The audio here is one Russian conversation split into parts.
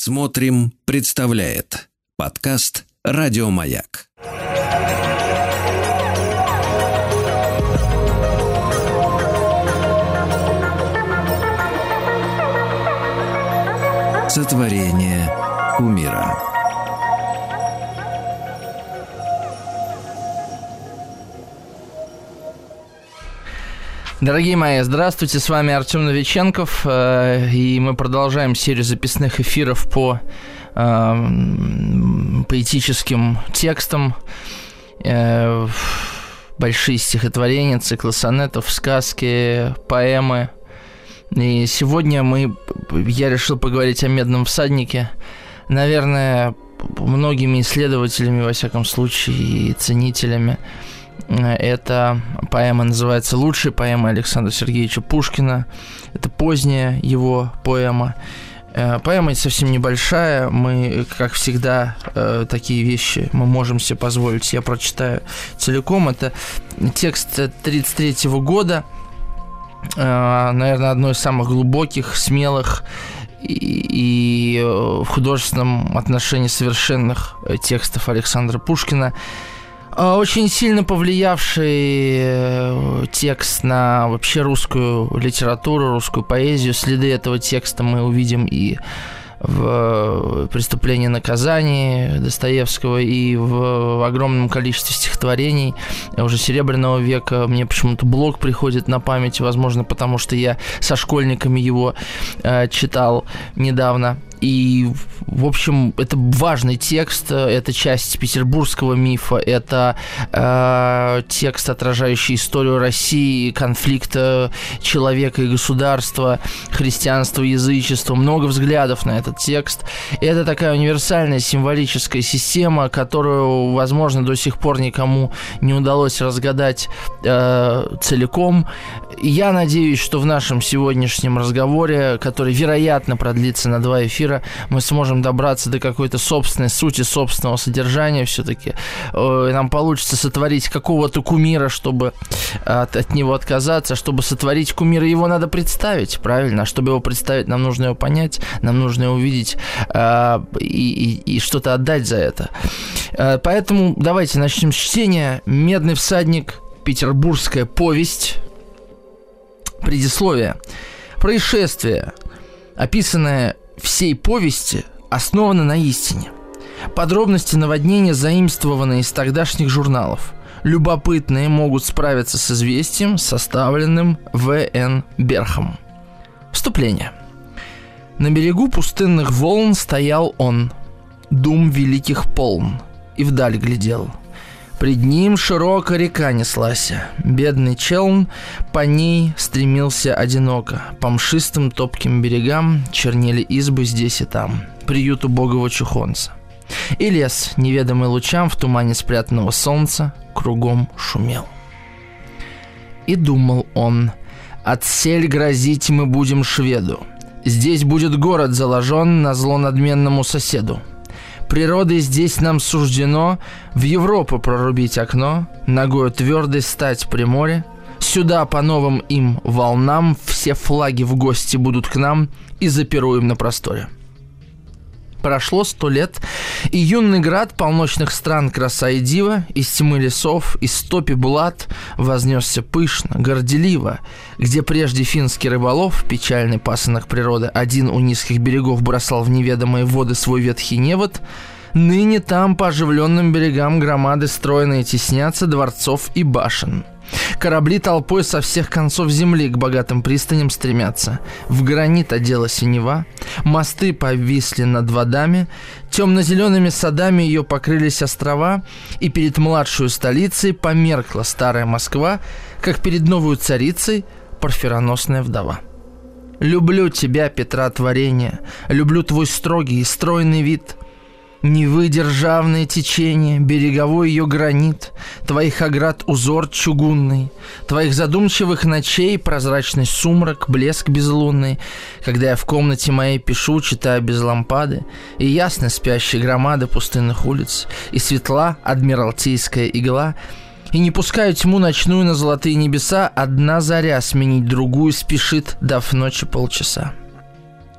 Смотрим, представляет подкаст Радиомаяк. Сотворение умира. Дорогие мои, здравствуйте, с вами Артем Новиченков, э, и мы продолжаем серию записных эфиров по э, поэтическим текстам, э, большие стихотворения, циклы сонетов, сказки, поэмы. И сегодня мы, я решил поговорить о «Медном всаднике». Наверное, многими исследователями, во всяком случае, и ценителями – это поэма называется «Лучшая поэма Александра Сергеевича Пушкина». Это поздняя его поэма. Э, поэма совсем небольшая. Мы, как всегда, э, такие вещи мы можем себе позволить. Я прочитаю целиком. Это текст 1933 года. Э, наверное, одно из самых глубоких, смелых и в художественном отношении совершенных текстов Александра Пушкина – очень сильно повлиявший э, текст на вообще русскую литературу, русскую поэзию. Следы этого текста мы увидим и в э, «Преступлении и наказании» Достоевского и в огромном количестве стихотворений уже Серебряного века. Мне почему-то блог приходит на память, возможно, потому что я со школьниками его э, читал недавно. И, в общем, это важный текст, это часть петербургского мифа, это э, текст, отражающий историю России, конфликта человека и государства, христианства, язычества, много взглядов на этот текст. Это такая универсальная символическая система, которую, возможно, до сих пор никому не удалось разгадать э, целиком. Я надеюсь, что в нашем сегодняшнем разговоре, который, вероятно, продлится на два эфира, эфира мы сможем добраться до какой-то собственной сути, собственного содержания все-таки. Э, нам получится сотворить какого-то кумира, чтобы от, от него отказаться. Чтобы сотворить кумира, его надо представить, правильно? А чтобы его представить, нам нужно его понять, нам нужно его увидеть э, и, и, и что-то отдать за это. Э, поэтому давайте начнем с чтения. «Медный всадник», петербургская повесть, предисловие. Происшествие, описанное всей повести основана на истине. Подробности наводнения заимствованы из тогдашних журналов. Любопытные могут справиться с известием, составленным В.Н. Берхом. Вступление. На берегу пустынных волн стоял он, дум великих полн, и вдаль глядел – Пред ним широкая река неслась. Бедный челн по ней стремился одиноко. По мшистым топким берегам чернели избы здесь и там. Приют убогого чухонца. И лес, неведомый лучам в тумане спрятанного солнца, кругом шумел. И думал он, «Отсель грозить мы будем шведу. Здесь будет город заложен на зло надменному соседу. Природой здесь нам суждено в Европу прорубить окно, ногою твердой стать при море. Сюда по новым им волнам все флаги в гости будут к нам и запируем на просторе. Прошло сто лет, и юный град полночных стран краса и дива, из тьмы лесов, из топи булат, вознесся пышно, горделиво, где прежде финский рыболов, печальный пасынок природы, один у низких берегов бросал в неведомые воды свой ветхий невод, ныне там по оживленным берегам громады стройные теснятся дворцов и башен – Корабли толпой со всех концов земли к богатым пристаням стремятся. В гранит одела синева, мосты повисли над водами, темно-зелеными садами ее покрылись острова, и перед младшую столицей померкла старая Москва, как перед новую царицей парфироносная вдова. Люблю тебя, Петра творения, люблю твой строгий и стройный вид — Невы державное течение, береговой ее гранит, Твоих оград узор чугунный, Твоих задумчивых ночей прозрачный сумрак, блеск безлунный, Когда я в комнате моей пишу, читаю без лампады, И ясно спящие громады пустынных улиц, И светла адмиралтейская игла, и не пускаю тьму ночную на золотые небеса, Одна заря сменить другую спешит, дав ночи полчаса.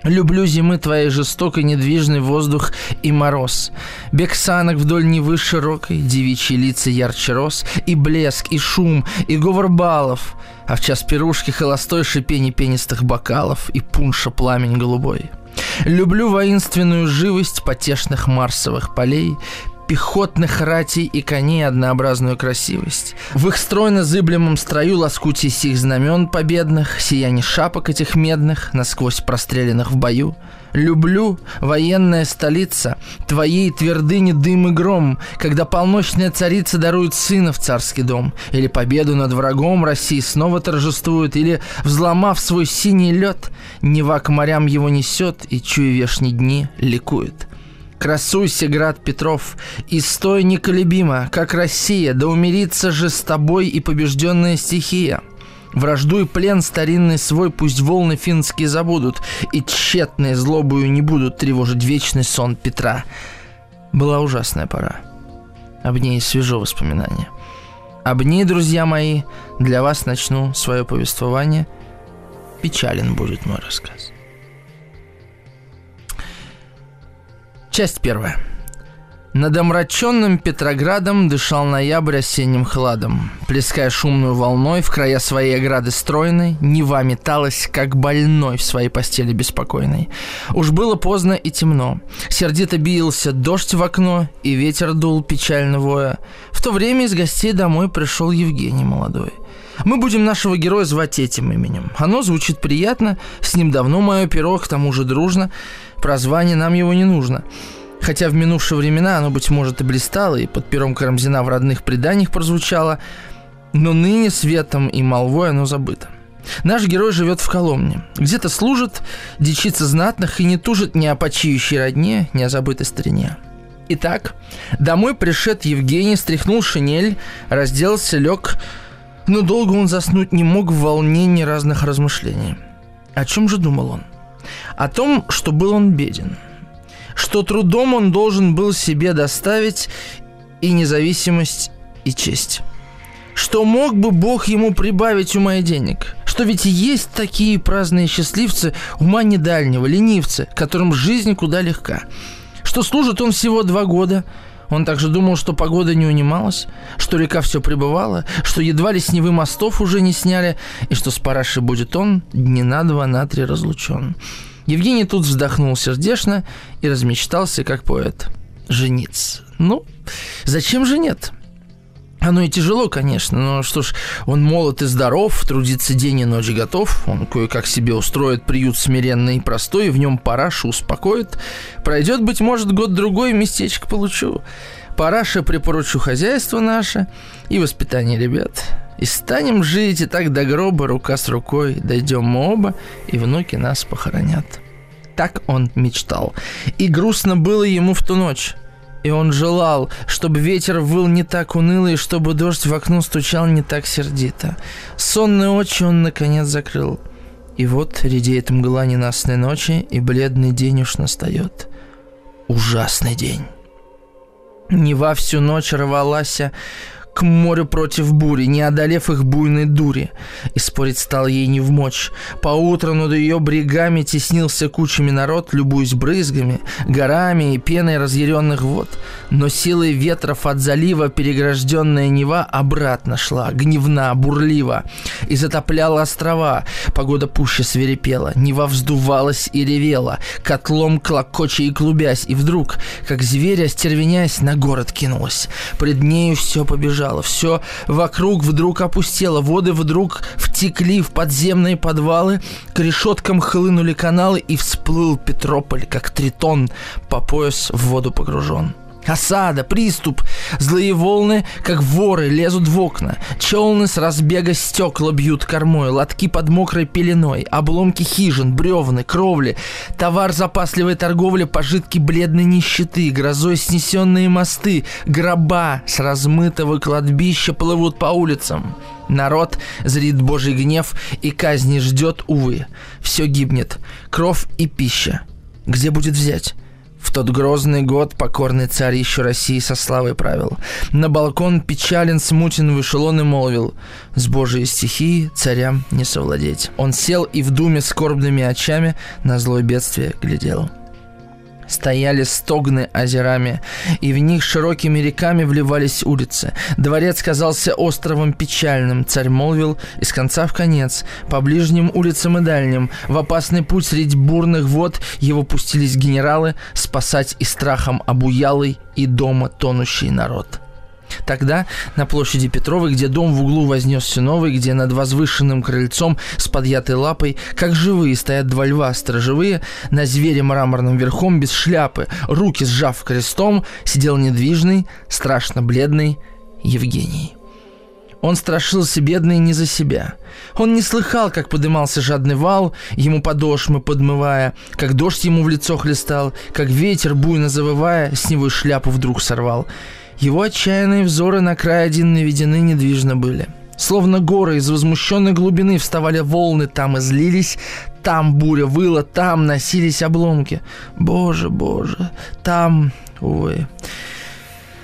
Люблю зимы твоей жестокой, недвижный воздух и мороз. Бег санок вдоль Невы широкой, девичьи лица ярче роз, и блеск, и шум, и говор балов, а в час пирушки холостой шипение пенистых бокалов и пунша пламень голубой. Люблю воинственную живость потешных марсовых полей, пехотных ратей и коней однообразную красивость. В их стройно-зыблемом строю лоскутие сих знамен победных, сияние шапок этих медных, насквозь простреленных в бою. Люблю, военная столица, твоей твердыни дым и гром, когда полночная царица дарует сына в царский дом, или победу над врагом России снова торжествует, или, взломав свой синий лед, Нева к морям его несет и, чуя вешние дни, ликует. Красуйся, град Петров, и стой неколебимо, как Россия, да умирится же с тобой и побежденная стихия. Вражду и плен старинный свой пусть волны финские забудут, и тщетные злобою не будут тревожить вечный сон Петра. Была ужасная пора. Об ней свежо воспоминание. Об ней, друзья мои, для вас начну свое повествование. Печален будет мой рассказ. Часть первая. Над омраченным Петроградом дышал ноябрь осенним хладом. Плеская шумную волной в края своей ограды стройной, Нева металась, как больной в своей постели беспокойной. Уж было поздно и темно. Сердито бился дождь в окно, и ветер дул печально воя. В то время из гостей домой пришел Евгений молодой. Мы будем нашего героя звать этим именем. Оно звучит приятно, с ним давно мое перо, к тому же дружно. Прозвание нам его не нужно. Хотя в минувшие времена оно, быть может, и блистало, и под пером Карамзина в родных преданиях прозвучало, но ныне светом и молвой оно забыто. Наш герой живет в Коломне. Где-то служит, дичится знатных и не тужит ни о почиющей родне, ни о забытой старине. Итак, домой пришед Евгений, стряхнул шинель, разделся, лег, но долго он заснуть не мог в волнении разных размышлений. О чем же думал он? О том, что был он беден – что трудом он должен был себе доставить и независимость, и честь. Что мог бы Бог ему прибавить ума и денег? Что ведь есть такие праздные счастливцы, ума недальнего, ленивцы, которым жизнь куда легка. Что служит он всего два года, он также думал, что погода не унималась, что река все пребывала, что едва ли с Невы мостов уже не сняли, и что с параши будет он дни на два, на три разлучен. Евгений тут вздохнул сердечно и размечтался, как поэт. Жениться. Ну, зачем же нет? Оно и тяжело, конечно, но что ж, он молод и здоров, трудится день и ночь готов, он кое-как себе устроит приют смиренный и простой, в нем парашу успокоит. Пройдет, быть может, год-другой, местечко получу. Параша припоручу хозяйство наше и воспитание ребят. И станем жить, и так до гроба, рука с рукой, дойдем мы оба, и внуки нас похоронят. Так он мечтал. И грустно было ему в ту ночь. И он желал, чтобы ветер выл не так уныло, и чтобы дождь в окно стучал не так сердито. Сонные очи он, наконец, закрыл. И вот редеет мгла ненастной ночи, и бледный день уж настает. Ужасный день. Нева всю ночь рвалась, к морю против бури, не одолев их буйной дури. И спорить стал ей не в мочь. Поутру над ее брегами теснился кучами народ, любуясь брызгами, горами и пеной разъяренных вод. Но силой ветров от залива перегражденная Нева обратно шла, гневна, бурлива, и затопляла острова. Погода пуще свирепела, Нева вздувалась и ревела, котлом клокоча и клубясь, и вдруг, как зверь, остервенясь, на город кинулась. Пред нею все побежало дрожало, все вокруг вдруг опустело, воды вдруг втекли в подземные подвалы, к решеткам хлынули каналы и всплыл Петрополь, как тритон, по пояс в воду погружен. Осада, приступ, злые волны, как воры, лезут в окна. Челны с разбега стекла бьют кормой, лотки под мокрой пеленой, обломки хижин, бревны, кровли, товар запасливой торговли, пожитки бледной нищеты, грозой снесенные мосты, гроба с размытого кладбища плывут по улицам. Народ зрит божий гнев и казни ждет, увы. Все гибнет, кровь и пища. Где будет взять? В тот грозный год покорный царь еще России со славой правил. На балкон печален, смутен вышел он и молвил, «С Божией стихией царям не совладеть». Он сел и в думе скорбными очами на злое бедствие глядел стояли стогны озерами, и в них широкими реками вливались улицы. Дворец казался островом печальным, царь молвил из конца в конец, по ближним улицам и дальним, в опасный путь среди бурных вод его пустились генералы спасать и страхом обуялый и дома тонущий народ. Тогда на площади Петровой, где дом в углу вознесся новый, где над возвышенным крыльцом с подъятой лапой, как живые, стоят два льва сторожевые, на звере мраморным верхом без шляпы, руки сжав крестом, сидел недвижный, страшно бледный Евгений. Он страшился бедный не за себя. Он не слыхал, как подымался жадный вал, ему подошмы подмывая, как дождь ему в лицо хлестал, как ветер, буйно завывая, с него шляпу вдруг сорвал – его отчаянные взоры на край один наведены недвижно были. Словно горы из возмущенной глубины вставали волны, там излились, там буря выла, там носились обломки. Боже, боже, там, увы.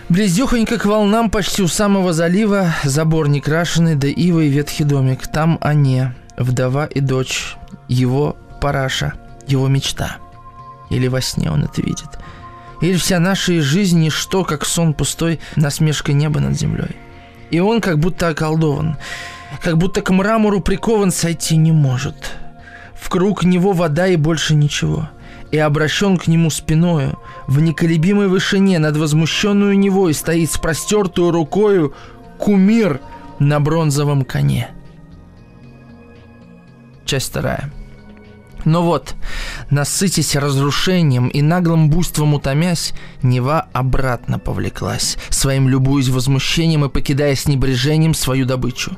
Близдехонько к волнам почти у самого залива забор некрашенный, да ива и ветхий домик. Там они, вдова и дочь, его параша, его мечта. Или во сне он это видит – или вся наша жизнь ничто, как сон пустой, насмешка неба над землей. И он как будто околдован, как будто к мрамору прикован сойти не может. В круг него вода и больше ничего. И обращен к нему спиною, в неколебимой вышине над возмущенную него и стоит с простертую рукою кумир на бронзовом коне. Часть вторая. Но вот, насытясь разрушением и наглым буйством утомясь, Нева обратно повлеклась, своим любуясь возмущением и покидая с небрежением свою добычу.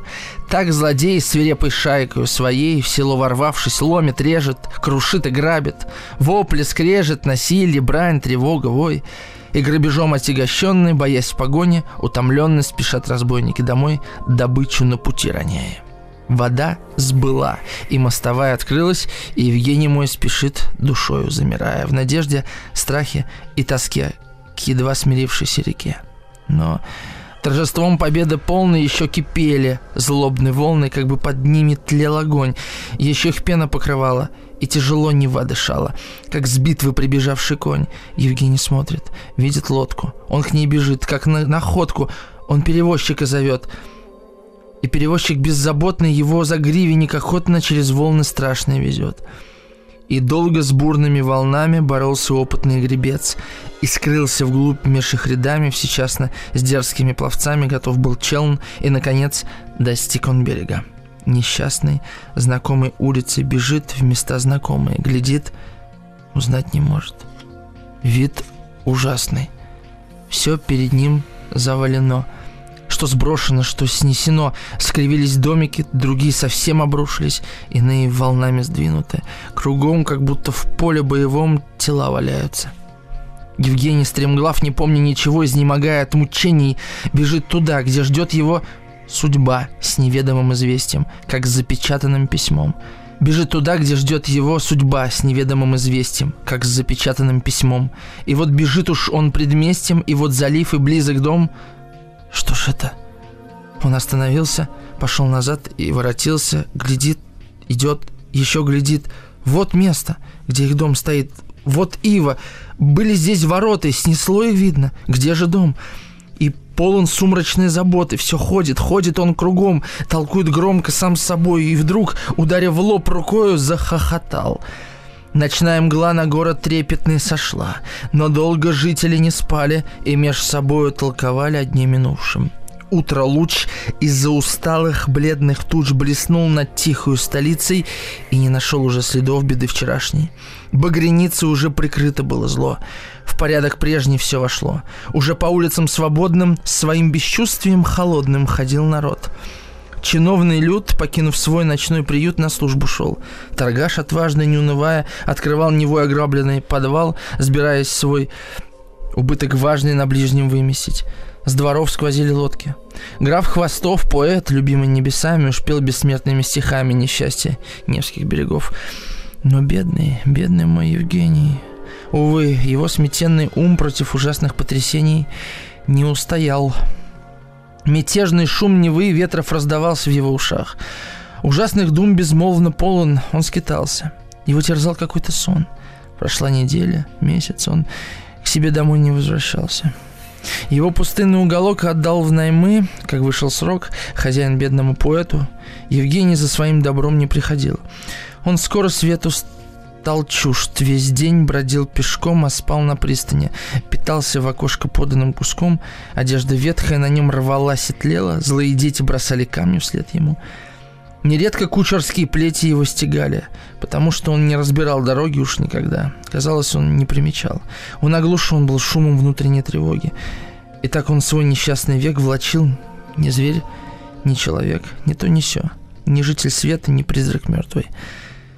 Так злодей свирепой шайкой своей, в село ворвавшись, ломит, режет, крушит и грабит. Вопли, скрежет, насилие, брань, тревога, вой. И грабежом отягощенный, боясь в погоне, утомленный спешат разбойники домой, добычу на пути роняя. Вода сбыла, и мостовая открылась, и Евгений мой спешит душою, замирая в надежде, страхе и тоске к едва смирившейся реке. Но торжеством победы полной еще кипели злобные волны, как бы под ними тлел огонь, еще их пена покрывала, и тяжело Нева дышала, как с битвы прибежавший конь. Евгений смотрит, видит лодку, он к ней бежит, как на находку, он перевозчика зовет — и перевозчик беззаботный его за гривенник охотно через волны страшные везет. И долго с бурными волнами боролся опытный гребец и скрылся вглубь меж их рядами, всечасно с дерзкими пловцами готов был челн, и, наконец, достиг он берега. Несчастный, знакомой улицы бежит в места знакомые, глядит, узнать не может. Вид ужасный. Все перед ним завалено – что сброшено, что снесено. Скривились домики, другие совсем обрушились, иные волнами сдвинуты. Кругом, как будто в поле боевом, тела валяются. Евгений Стремглав, не помня ничего, изнемогая от мучений, бежит туда, где ждет его судьба с неведомым известием, как с запечатанным письмом. Бежит туда, где ждет его судьба с неведомым известием, как с запечатанным письмом. И вот бежит уж он предместьем, и вот залив и близок дом — что ж это? Он остановился, пошел назад и воротился, глядит, идет, еще глядит. Вот место, где их дом стоит. Вот Ива. Были здесь ворота, снесло их видно. Где же дом? И полон сумрачной заботы. Все ходит, ходит он кругом, толкует громко сам с собой. И вдруг, ударив в лоб рукою, захохотал. Ночная мгла на город трепетный сошла, но долго жители не спали и меж собою толковали о дне минувшем. Утро луч из-за усталых бледных туч блеснул над тихою столицей и не нашел уже следов беды вчерашней. Багреницы уже прикрыто было зло. В порядок прежний все вошло. Уже по улицам свободным, своим бесчувствием холодным ходил народ. Чиновный люд, покинув свой ночной приют, на службу шел. Торгаш, отважный, не унывая, открывал него ограбленный подвал, сбираясь свой убыток важный на ближнем выместить. С дворов сквозили лодки. Граф Хвостов, поэт, любимый небесами, уж пел бессмертными стихами несчастья Невских берегов. Но бедный, бедный мой Евгений, Увы, его сметенный ум против ужасных потрясений не устоял. Мятежный шум Невы и ветров раздавался в его ушах. Ужасных дум безмолвно полон, он скитался. Его терзал какой-то сон. Прошла неделя, месяц, он к себе домой не возвращался. Его пустынный уголок отдал в наймы, как вышел срок, хозяин бедному поэту. Евгений за своим добром не приходил. Он скоро свету стал чужд, весь день бродил пешком, а спал на пристани. Питался в окошко поданным куском, одежда ветхая на нем рвалась и тлела, злые дети бросали камни вслед ему. Нередко кучерские плети его стегали, потому что он не разбирал дороги уж никогда. Казалось, он не примечал. Он оглушен был шумом внутренней тревоги. И так он свой несчастный век влачил ни зверь, ни человек, ни то, ни сё, ни житель света, ни призрак мертвый.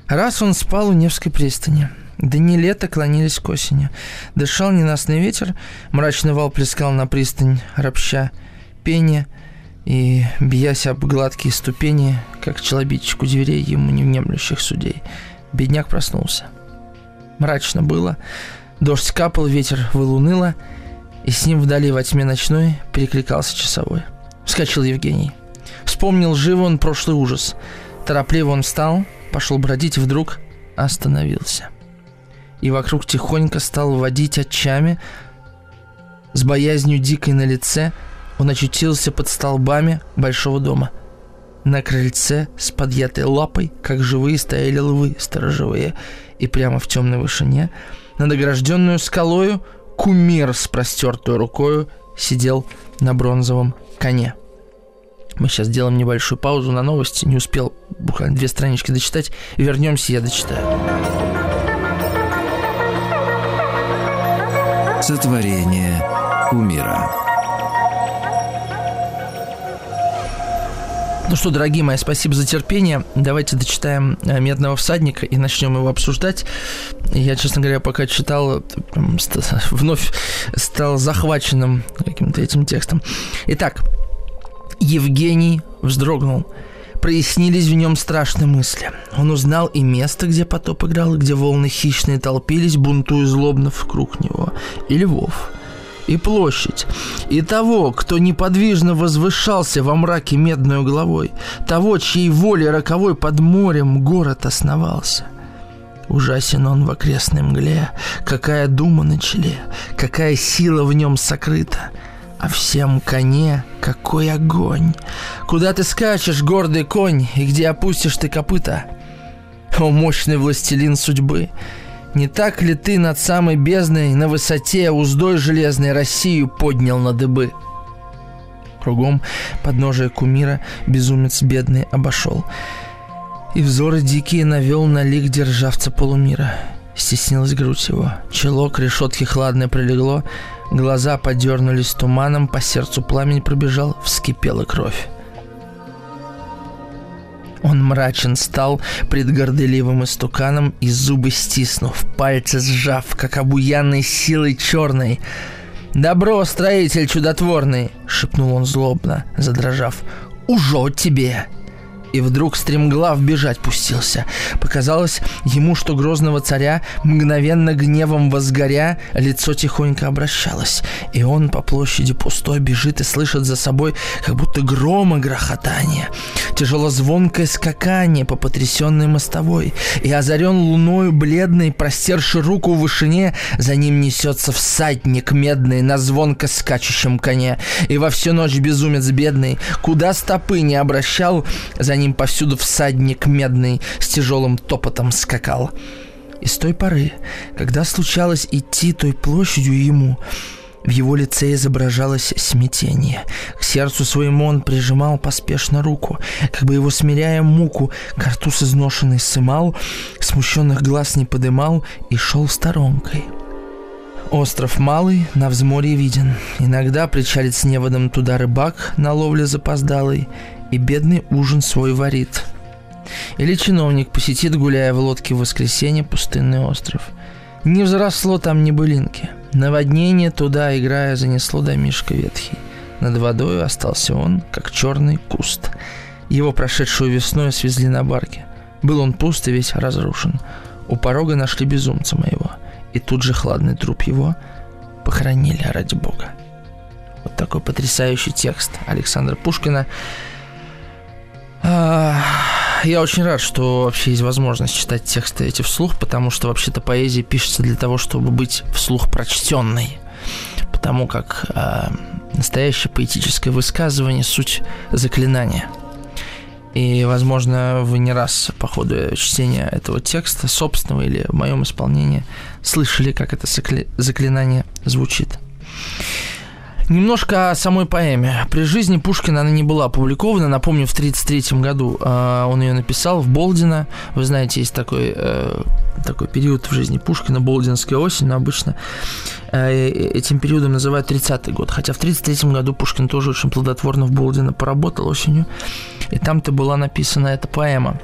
Раз он спал у Невской пристани. Дни лета клонились к осени. Дышал ненастный ветер, мрачный вал плескал на пристань, ропща, пение — и, биясь об гладкие ступени, как челобитчик у дверей ему невнемлющих судей, бедняк проснулся. Мрачно было, дождь капал, ветер вылуныло, и с ним вдали во тьме ночной перекликался часовой. Вскочил Евгений. Вспомнил живо он прошлый ужас. Торопливо он встал, пошел бродить, и вдруг остановился. И вокруг тихонько стал водить очами, с боязнью дикой на лице – он очутился под столбами большого дома. На крыльце с подъятой лапой, как живые, стояли львы сторожевые, и прямо в темной вышине, над огражденную скалою, кумир с простертой рукою сидел на бронзовом коне. Мы сейчас сделаем небольшую паузу на новости. Не успел буквально две странички дочитать. Вернемся, я дочитаю. Сотворение кумира. Ну что, дорогие мои, спасибо за терпение. Давайте дочитаем э, «Медного всадника» и начнем его обсуждать. Я, честно говоря, пока читал, вновь стал захваченным каким-то этим текстом. Итак, Евгений вздрогнул. Прояснились в нем страшные мысли. Он узнал и место, где потоп играл, и где волны хищные толпились, бунтуя злобно в круг него, и львов – и площадь, и того, кто неподвижно возвышался во мраке медной головой, того, чьей волей роковой под морем город основался. Ужасен он в окрестной мгле, какая дума на челе, какая сила в нем сокрыта, а всем коне какой огонь. Куда ты скачешь, гордый конь, и где опустишь ты копыта? О, мощный властелин судьбы! Не так ли ты над самой бездной на высоте уздой железной Россию поднял на дыбы? Кругом подножие кумира безумец бедный обошел. И взоры дикие навел на лик державца полумира. Стеснилась грудь его, чело к решетке хладное прилегло, глаза подернулись туманом, по сердцу пламень пробежал, вскипела кровь. Он мрачен стал пред горделивым истуканом и зубы стиснув, пальцы сжав, как обуянной силой черной. «Добро, строитель чудотворный!» — шепнул он злобно, задрожав. «Ужо тебе!» И вдруг стремглав бежать пустился. Показалось ему, что грозного царя, мгновенно гневом возгоря, лицо тихонько обращалось, и он по площади пустой бежит и слышит за собой как будто грома грохотание, тяжелозвонкое скакание по потрясенной мостовой, и озарен луною бледной, простерши руку в вышине, за ним несется всадник медный на звонко скачущем коне, и во всю ночь безумец бедный, куда стопы не обращал, за ним повсюду всадник медный с тяжелым топотом скакал. И с той поры, когда случалось идти той площадью ему, в его лице изображалось смятение. К сердцу своему он прижимал поспешно руку, как бы его смиряя муку, картуз изношенный сымал, смущенных глаз не подымал и шел сторонкой. Остров Малый на взморье виден. Иногда причалит с неводом туда рыбак на ловле запоздалый, и бедный ужин свой варит. Или чиновник посетит, гуляя в лодке в воскресенье, пустынный остров. Не взросло там ни былинки. Наводнение туда, играя, занесло домишко ветхий. Над водой остался он, как черный куст. Его прошедшую весной свезли на барке. Был он пуст и весь разрушен. У порога нашли безумца моего. и тут же хладный труп его похоронили ради бога. Вот такой потрясающий текст Александра Пушкина. Я очень рад, что вообще есть возможность читать тексты эти вслух, потому что вообще-то поэзия пишется для того, чтобы быть вслух прочтенной. Потому как э, настоящее поэтическое высказывание – суть заклинания. И, возможно, вы не раз по ходу чтения этого текста, собственного или в моем исполнении, слышали, как это заклинание звучит. Немножко о самой поэме. При жизни Пушкина она не была опубликована. Напомню, в 1933 году э, он ее написал в Болдино. Вы знаете, есть такой, э, такой период в жизни Пушкина, Болдинская осень, но обычно этим периодом называют 30-й год. Хотя в 1933 году Пушкин тоже очень плодотворно в Болдино поработал осенью. И там-то была написана эта поэма.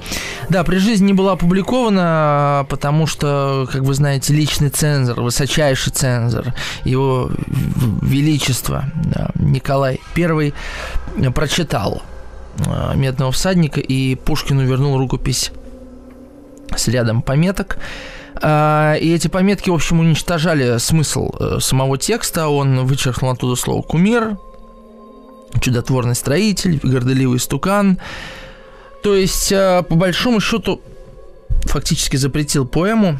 Да, при жизни не была опубликована, потому что, как вы знаете, личный цензор, высочайший цензор, его величество Николай I прочитал э, «Медного всадника», и Пушкину вернул рукопись с рядом пометок. Э, и эти пометки, в общем, уничтожали смысл э, самого текста. Он вычеркнул оттуда слово «кумир», «чудотворный строитель», «горделивый стукан». То есть, по большому счету, фактически запретил поэму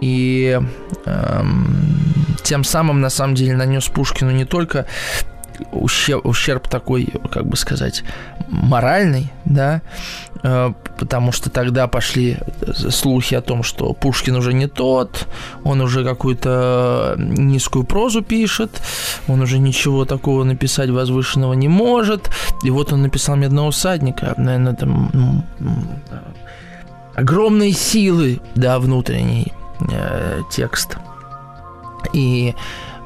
и эм, тем самым, на самом деле, нанес Пушкину не только ущерб, ущерб такой, как бы сказать, моральный, да, э, потому что тогда пошли слухи о том, что Пушкин уже не тот, он уже какую-то низкую прозу пишет, он уже ничего такого написать возвышенного не может, и вот он написал «Медного всадника», наверное, там огромные силы, да, внутренний э, текст – и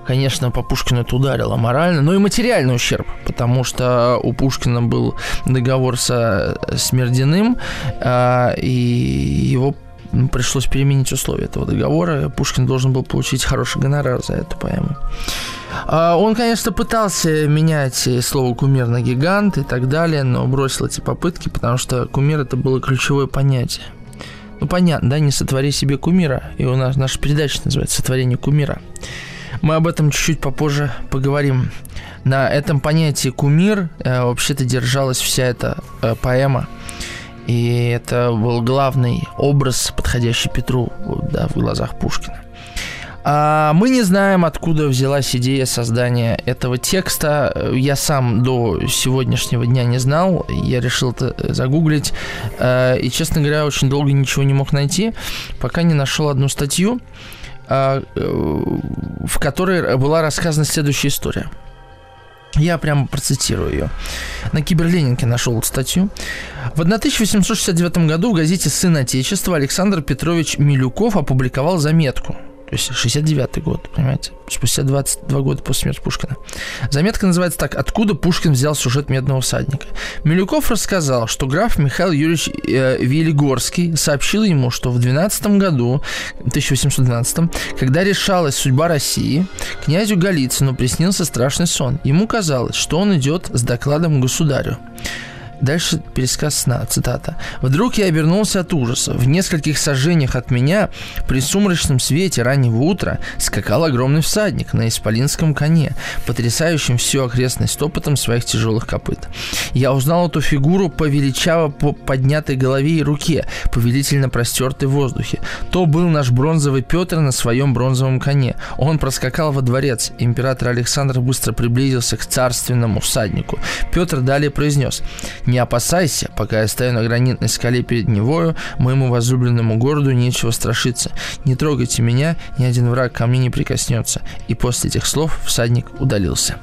конечно, по Пушкину это ударило морально, но и материальный ущерб, потому что у Пушкина был договор со Смердиным, а, и его пришлось переменить условия этого договора. Пушкин должен был получить хороший гонорар за эту поэму. А, он, конечно, пытался менять слово кумир на гигант и так далее, но бросил эти попытки, потому что кумир это было ключевое понятие. Ну, понятно, да, не сотвори себе кумира. И у нас наша передача называется «Сотворение кумира». Мы об этом чуть-чуть попозже поговорим. На этом понятии кумир э, вообще-то держалась вся эта э, поэма. И это был главный образ, подходящий Петру да, в глазах Пушкина. А мы не знаем, откуда взялась идея создания этого текста. Я сам до сегодняшнего дня не знал. Я решил это загуглить. А, и, честно говоря, очень долго ничего не мог найти, пока не нашел одну статью, в которой была рассказана следующая история. Я прямо процитирую ее. На Киберленинке нашел статью. В 1869 году в газете «Сын Отечества» Александр Петрович Милюков опубликовал заметку – то есть 69-й год, понимаете? Спустя 22 года после смерти Пушкина. Заметка называется так «Откуда Пушкин взял сюжет «Медного всадника»?» Милюков рассказал, что граф Михаил Юрьевич э, Велигорский сообщил ему, что в 12 году, 1812, когда решалась судьба России, князю Голицыну приснился страшный сон. Ему казалось, что он идет с докладом государю. Дальше пересказ сна, цитата. «Вдруг я обернулся от ужаса. В нескольких сожжениях от меня при сумрачном свете раннего утра скакал огромный всадник на исполинском коне, потрясающим всю окрестность топотом своих тяжелых копыт. Я узнал эту фигуру по величаво по поднятой голове и руке, повелительно простертой в воздухе. То был наш бронзовый Петр на своем бронзовом коне. Он проскакал во дворец. Император Александр быстро приблизился к царственному всаднику. Петр далее произнес не опасайся, пока я стою на гранитной скале перед Невою, моему возлюбленному городу нечего страшиться. Не трогайте меня, ни один враг ко мне не прикоснется. И после этих слов всадник удалился.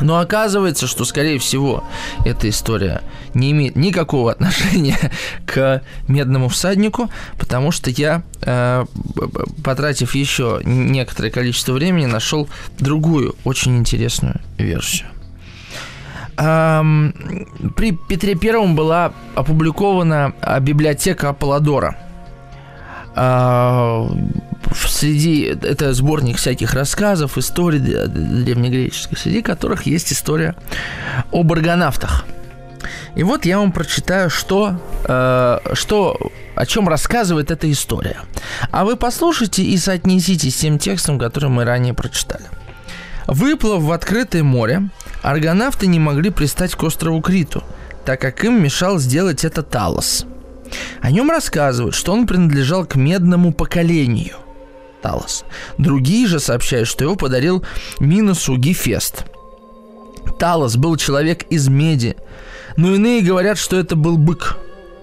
Но оказывается, что, скорее всего, эта история не имеет никакого отношения к медному всаднику, потому что я, э, потратив еще некоторое количество времени, нашел другую очень интересную версию при Петре Первом была опубликована а, библиотека Аполлодора. А, среди это сборник всяких рассказов, историй древнегреческих, среди которых есть история об аргонавтах. И вот я вам прочитаю, что, э, что о чем рассказывает эта история. А вы послушайте и соотнесите с тем текстом, который мы ранее прочитали. Выплыв в открытое море, аргонавты не могли пристать к острову Криту, так как им мешал сделать это Талос. О нем рассказывают, что он принадлежал к медному поколению – Талос. Другие же сообщают, что его подарил Минусу Гефест. Талос был человек из меди, но иные говорят, что это был бык.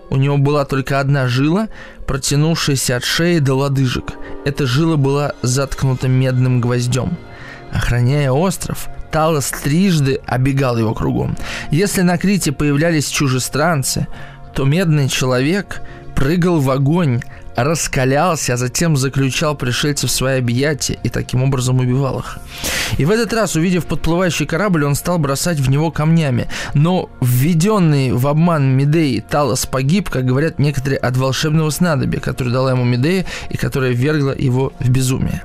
У него была только одна жила, протянувшаяся от шеи до лодыжек. Эта жила была заткнута медным гвоздем. Охраняя остров, Талос трижды обегал его кругом. Если на Крите появлялись чужестранцы, то медный человек прыгал в огонь, раскалялся, а затем заключал пришельцев в свои объятия и таким образом убивал их. И в этот раз, увидев подплывающий корабль, он стал бросать в него камнями. Но введенный в обман Медеи Талос погиб, как говорят некоторые, от волшебного снадобья, которое дала ему Медея и которое ввергло его в безумие.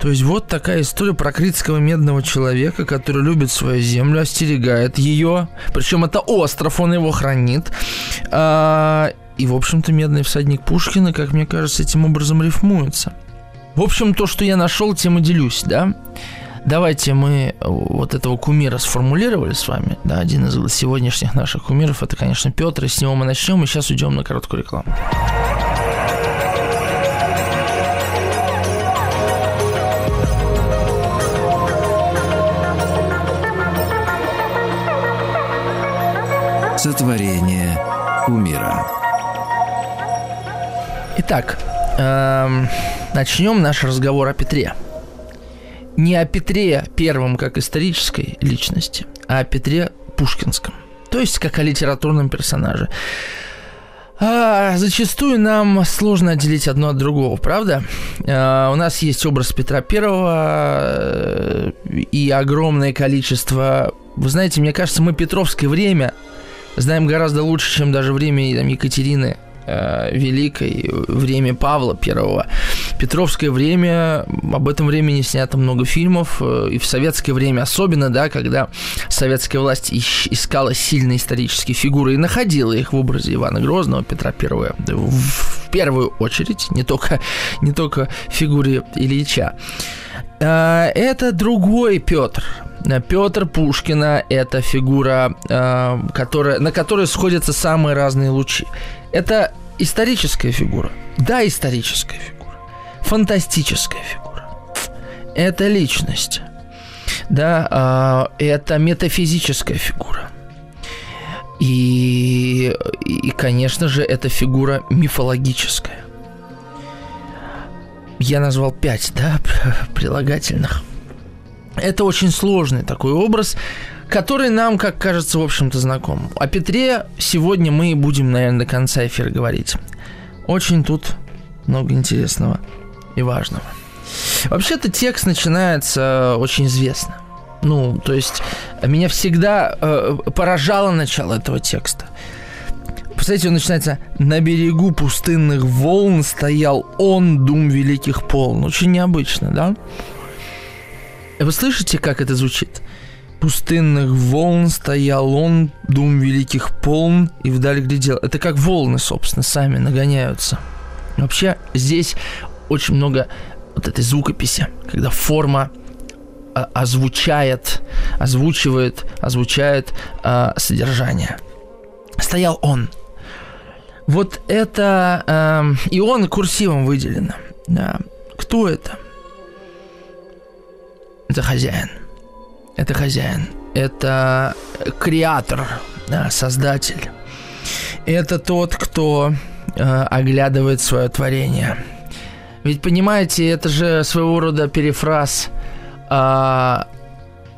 То есть вот такая история про критского медного человека, который любит свою землю, остерегает ее. Причем это остров, он его хранит. А, и, в общем-то, «Медный всадник» Пушкина, как мне кажется, этим образом рифмуется. В общем, то, что я нашел, тем и делюсь, да? Давайте мы вот этого кумира сформулировали с вами. Да, один из сегодняшних наших кумиров это, конечно, Петр, и с него мы начнем, и сейчас уйдем на короткую рекламу. Сотворение кумира. Итак, эм, начнем наш разговор о Петре. Не о Петре первом как исторической личности, а о Петре Пушкинском. То есть как о литературном персонаже. А, зачастую нам сложно отделить одно от другого, правда? А, у нас есть образ Петра Первого э, и огромное количество... Вы знаете, мне кажется, мы Петровское время знаем гораздо лучше, чем даже время там, Екатерины э, Великой, время Павла Первого. Петровское время, об этом времени снято много фильмов, э, и в советское время особенно, да, когда советская власть искала сильные исторические фигуры и находила их в образе Ивана Грозного, Петра Первого, в первую очередь, не только, не только фигуре Ильича. Э, это другой Петр, Петр Пушкина – это фигура, э, которая, на которой сходятся самые разные лучи. Это историческая фигура. Да, историческая фигура. Фантастическая фигура. Это личность. Да, э, это метафизическая фигура. И, и, конечно же, это фигура мифологическая. Я назвал пять, да, прилагательных. Это очень сложный такой образ, который нам, как кажется, в общем-то, знаком. О Петре сегодня мы будем, наверное, до конца эфира говорить. Очень тут много интересного и важного. Вообще-то текст начинается очень известно. Ну, то есть меня всегда э, поражало начало этого текста. Представляете, он начинается «На берегу пустынных волн стоял он, дум великих полн». Очень необычно, да? Вы слышите, как это звучит? Пустынных волн стоял он, дум великих полн, и вдаль глядел. Это как волны, собственно, сами нагоняются. Вообще, здесь очень много вот этой звукописи, когда форма а, озвучает, озвучивает, озвучает а, содержание. Стоял он. Вот это... А, и он курсивом выделено. Да. Кто это? Это хозяин. Это хозяин. Это креатор, да, создатель. Это тот, кто э, оглядывает свое творение. Ведь понимаете, это же своего рода перефраз. Э,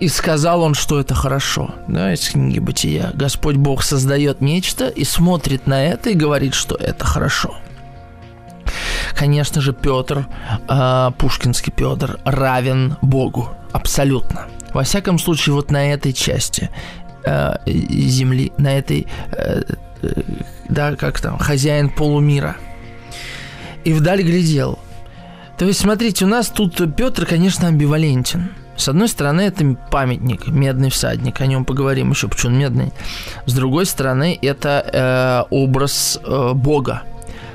и сказал он, что это хорошо. Да, из книги Бытия. Господь Бог создает нечто и смотрит на это и говорит, что это хорошо. Конечно же, Петр, э, Пушкинский Петр, равен Богу. Абсолютно. Во всяком случае, вот на этой части э, земли, на этой, э, э, да, как там, хозяин полумира. И вдаль глядел. То есть, смотрите, у нас тут Петр, конечно, амбивалентен. С одной стороны, это памятник, медный всадник, о нем поговорим еще, почему он медный. С другой стороны, это э, образ э, Бога.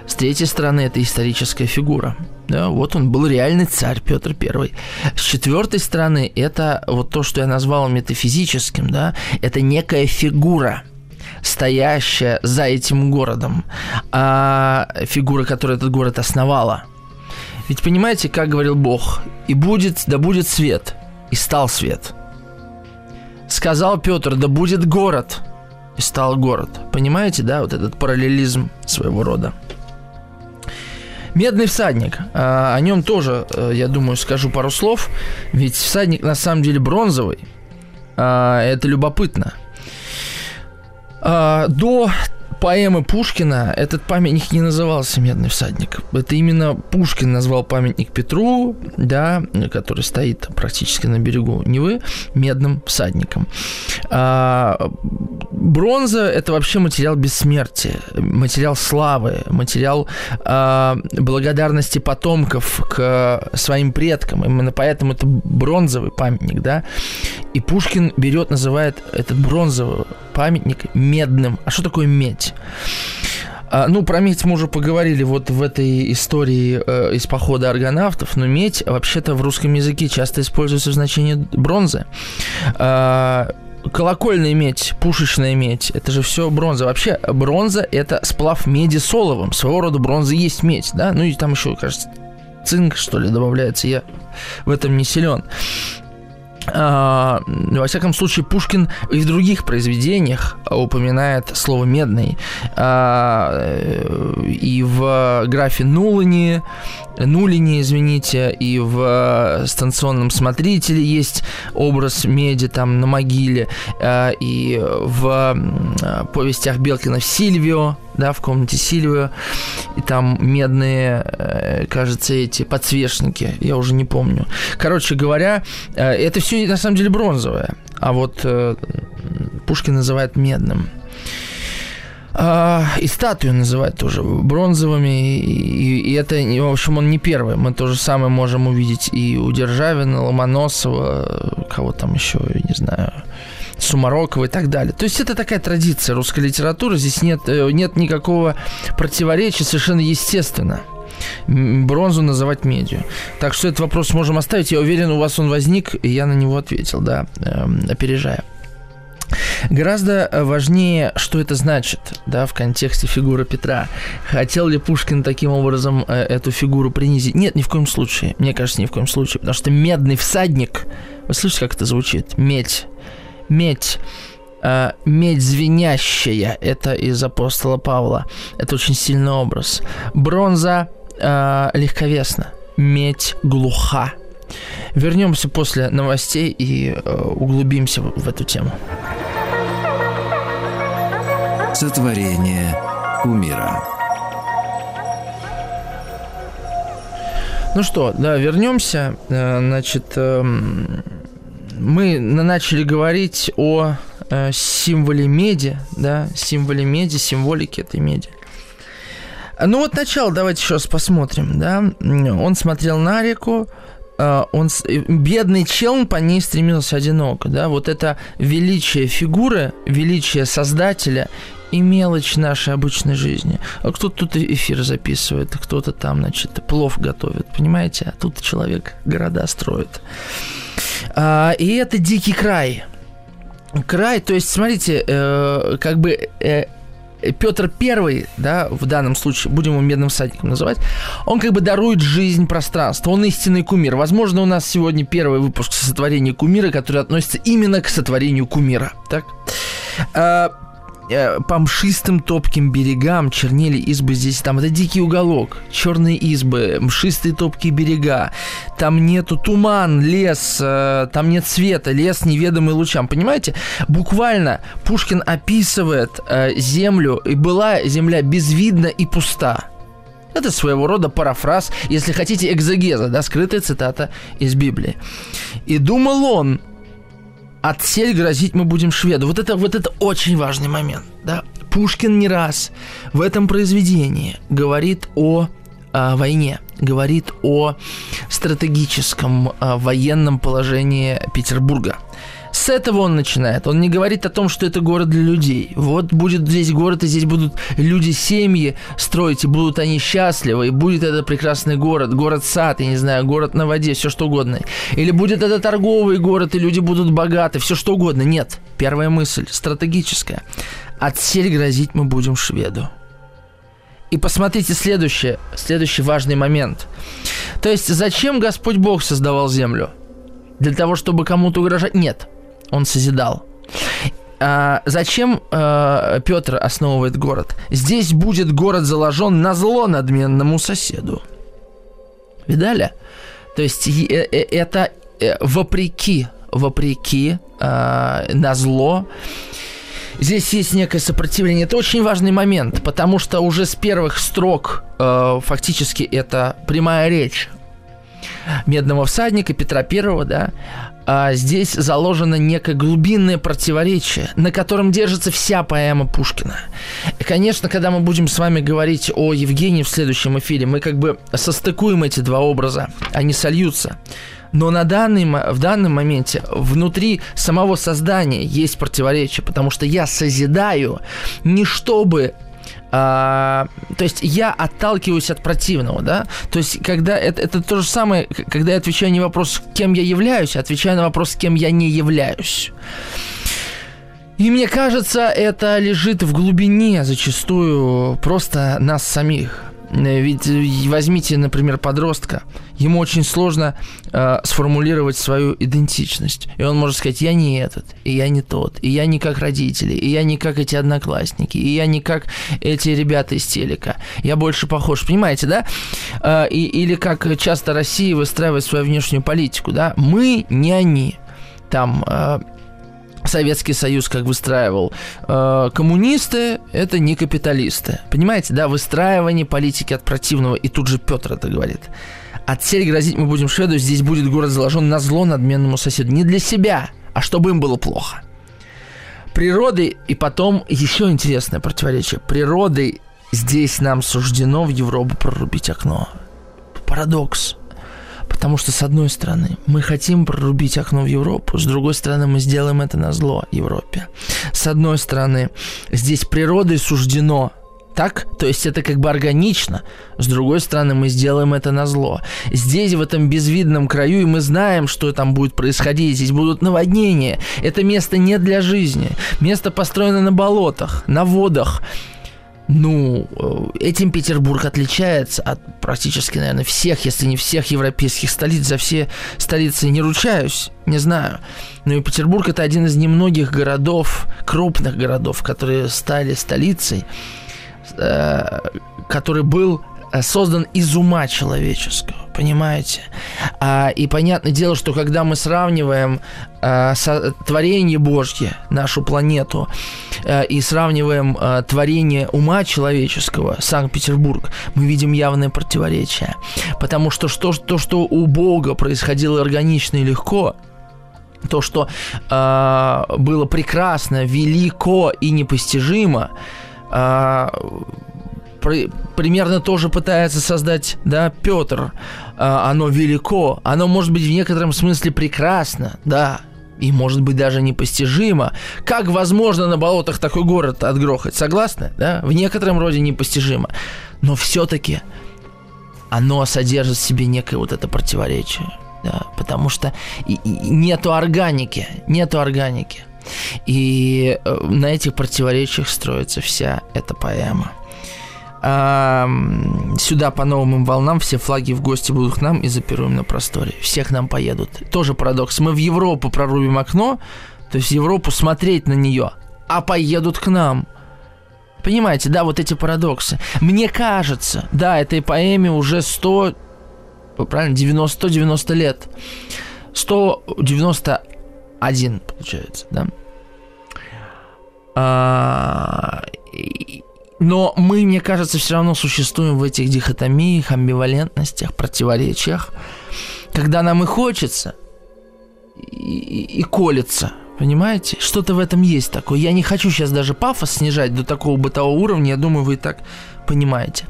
С третьей стороны, это историческая фигура. Да, вот он был реальный царь Петр I. С четвертой стороны, это вот то, что я назвал метафизическим, да, это некая фигура, стоящая за этим городом, а фигура, которая этот город основала. Ведь понимаете, как говорил Бог, и будет, да будет свет, и стал свет. Сказал Петр, да будет город, и стал город. Понимаете, да, вот этот параллелизм своего рода. Медный всадник. А, о нем тоже, э, я думаю, скажу пару слов. Ведь всадник на самом деле бронзовый. А, это любопытно. А, до поэмы Пушкина этот памятник не назывался «Медный всадник». Это именно Пушкин назвал памятник Петру, да, который стоит практически на берегу Невы, «Медным всадником». А, бронза – это вообще материал бессмертия, материал славы, материал а, благодарности потомков к своим предкам. Именно поэтому это бронзовый памятник, да. И Пушкин берет, называет этот бронзовый памятник медным. А что такое медь? А, ну, про медь мы уже поговорили вот в этой истории э, из похода аргонавтов, но медь вообще-то в русском языке часто используется в значении бронзы. А, колокольная медь, пушечная медь, это же все бронза. Вообще, бронза – это сплав меди с. Своего рода бронза есть медь, да? Ну и там еще, кажется, цинк, что ли, добавляется. Я в этом не силен. А, во всяком случае, Пушкин и в других произведениях упоминает слово «медный». А, и в графе Нулани, Нулине, извините, и в станционном смотрителе есть образ меди там на могиле, а, и в повестях Белкина «Сильвио», да, в комнате Сильвио, и там медные, э, кажется, эти подсвечники, я уже не помню. Короче говоря, э, это все на самом деле бронзовое, а вот э, Пушкин называет медным. А, и статую называют тоже бронзовыми, и, и это, в общем, он не первый. Мы то же самое можем увидеть и у Державина, Ломоносова, кого там еще, не знаю, Сумарокова и так далее. То есть это такая традиция русской литературы, здесь нет, э, нет никакого противоречия, совершенно естественно – бронзу называть медью. Так что этот вопрос можем оставить. Я уверен, у вас он возник, и я на него ответил, да, эм, опережая. Гораздо важнее, что это значит, да, в контексте фигуры Петра. Хотел ли Пушкин таким образом э, эту фигуру принизить? Нет, ни в коем случае. Мне кажется, ни в коем случае. Потому что медный всадник, вы слышите, как это звучит? Медь. Медь. Э, медь звенящая, это из апостола Павла. Это очень сильный образ. Бронза э, легковесна, медь глуха. Вернемся после новостей и э, углубимся в, в эту тему. Сотворение кумира. Ну что, да, вернемся. Э, значит, эм, мы начали говорить о э, символе меди, да, символе меди, символике этой меди. Ну вот начало давайте еще раз посмотрим, да. Он смотрел на реку, э, он бедный челн по ней стремился одиноко, да. Вот это величие фигуры, величие создателя и мелочь нашей обычной жизни. А кто-то тут эфир записывает, кто-то там, значит, плов готовит, понимаете? А тут человек города строит. А, и это дикий край. Край, то есть, смотрите, э, как бы э, Петр Первый, да, в данном случае, будем его медным всадником называть, он как бы дарует жизнь пространству, он истинный кумир. Возможно, у нас сегодня первый выпуск сотворения кумира, который относится именно к сотворению кумира, так? Э, по мшистым топким берегам чернели избы здесь, там это дикий уголок, черные избы, мшистые топкие берега, там нету туман, лес, э, там нет света, лес неведомый лучам, понимаете? Буквально Пушкин описывает э, землю, и была земля безвидна и пуста. Это своего рода парафраз, если хотите, экзегеза, да, скрытая цитата из Библии. И думал он, отсель грозить мы будем шведу. Вот это, вот это очень важный момент. Да? Пушкин не раз в этом произведении говорит о э, войне, говорит о стратегическом э, военном положении Петербурга. С этого он начинает. Он не говорит о том, что это город для людей. Вот будет здесь город, и здесь будут люди семьи строить, и будут они счастливы, и будет это прекрасный город, город-сад, я не знаю, город на воде, все что угодно. Или будет это торговый город, и люди будут богаты, все что угодно. Нет. Первая мысль, стратегическая. Отсель грозить мы будем шведу. И посмотрите следующее, следующий важный момент. То есть, зачем Господь Бог создавал землю? Для того, чтобы кому-то угрожать? Нет он созидал. А зачем э, Петр основывает город? Здесь будет город заложен на зло надменному соседу. Видали? То есть э, э, это э, вопреки, вопреки, э, на зло. Здесь есть некое сопротивление. Это очень важный момент, потому что уже с первых строк э, фактически это прямая речь Медного всадника Петра Первого, да, а здесь заложено некое глубинное противоречие, на котором держится вся поэма Пушкина. И, конечно, когда мы будем с вами говорить о Евгении в следующем эфире, мы как бы состыкуем эти два образа, они сольются. Но на данный, в данном моменте внутри самого создания есть противоречие, потому что я созидаю не чтобы а, то есть я отталкиваюсь от противного, да? То есть когда это, это то же самое, когда я отвечаю не вопрос, кем я являюсь, а отвечаю на вопрос, кем я не являюсь. И мне кажется, это лежит в глубине зачастую просто нас самих. Ведь возьмите, например, подростка, ему очень сложно э, сформулировать свою идентичность. И он может сказать, я не этот, и я не тот, и я не как родители, и я не как эти одноклассники, и я не как эти ребята из телека. Я больше похож, понимаете, да? Э, и, или как часто Россия выстраивает свою внешнюю политику, да? Мы не они. Там э, Советский Союз как выстраивал. Э, коммунисты – это не капиталисты. Понимаете, да, выстраивание политики от противного. И тут же Петр это говорит. Отсель грозить мы будем шведу, здесь будет город заложен на зло надменному соседу. Не для себя, а чтобы им было плохо. Природы, и потом еще интересное противоречие. Природой здесь нам суждено в Европу прорубить окно. Парадокс. Потому что, с одной стороны, мы хотим прорубить окно в Европу, с другой стороны, мы сделаем это на зло Европе. С одной стороны, здесь природой суждено так? То есть это как бы органично. С другой стороны, мы сделаем это на зло. Здесь, в этом безвидном краю, и мы знаем, что там будет происходить. Здесь будут наводнения. Это место не для жизни. Место построено на болотах, на водах. Ну, э, этим Петербург отличается от практически, наверное, всех, если не всех европейских столиц. За все столицы не ручаюсь, не знаю. Но и Петербург это один из немногих городов, крупных городов, которые стали столицей, э, который был создан из ума человеческого, понимаете? А, и понятное дело, что когда мы сравниваем а, творение Божье, нашу планету, а, и сравниваем а, творение ума человеческого, Санкт-Петербург, мы видим явное противоречие. Потому что, что то, что у Бога происходило органично и легко, то, что э, было прекрасно, велико и непостижимо, э, при, примерно тоже пытается создать, да, Петр. А, оно велико, оно может быть в некотором смысле прекрасно, да, и может быть даже непостижимо. Как возможно на болотах такой город отгрохать? Согласны? Да? В некотором роде непостижимо. Но все-таки оно содержит в себе некое вот это противоречие. Да? Потому что и, и нету органики. Нету органики. И э, на этих противоречиях строится вся эта поэма сюда по новым волнам все флаги в гости будут к нам и запируем на просторе. Всех нам поедут. Тоже парадокс. Мы в Европу прорубим окно, то есть Европу смотреть на нее, а поедут к нам. Понимаете, да, вот эти парадоксы. Мне кажется, да, этой поэме уже 100, правильно, 90, 190 лет. 191, получается, да. А, но мы, мне кажется, все равно существуем в этих дихотомиях, амбивалентностях, противоречиях, когда нам и хочется, и, и, и колется. Понимаете? Что-то в этом есть такое. Я не хочу сейчас даже пафос снижать до такого бытового уровня. Я думаю, вы и так понимаете.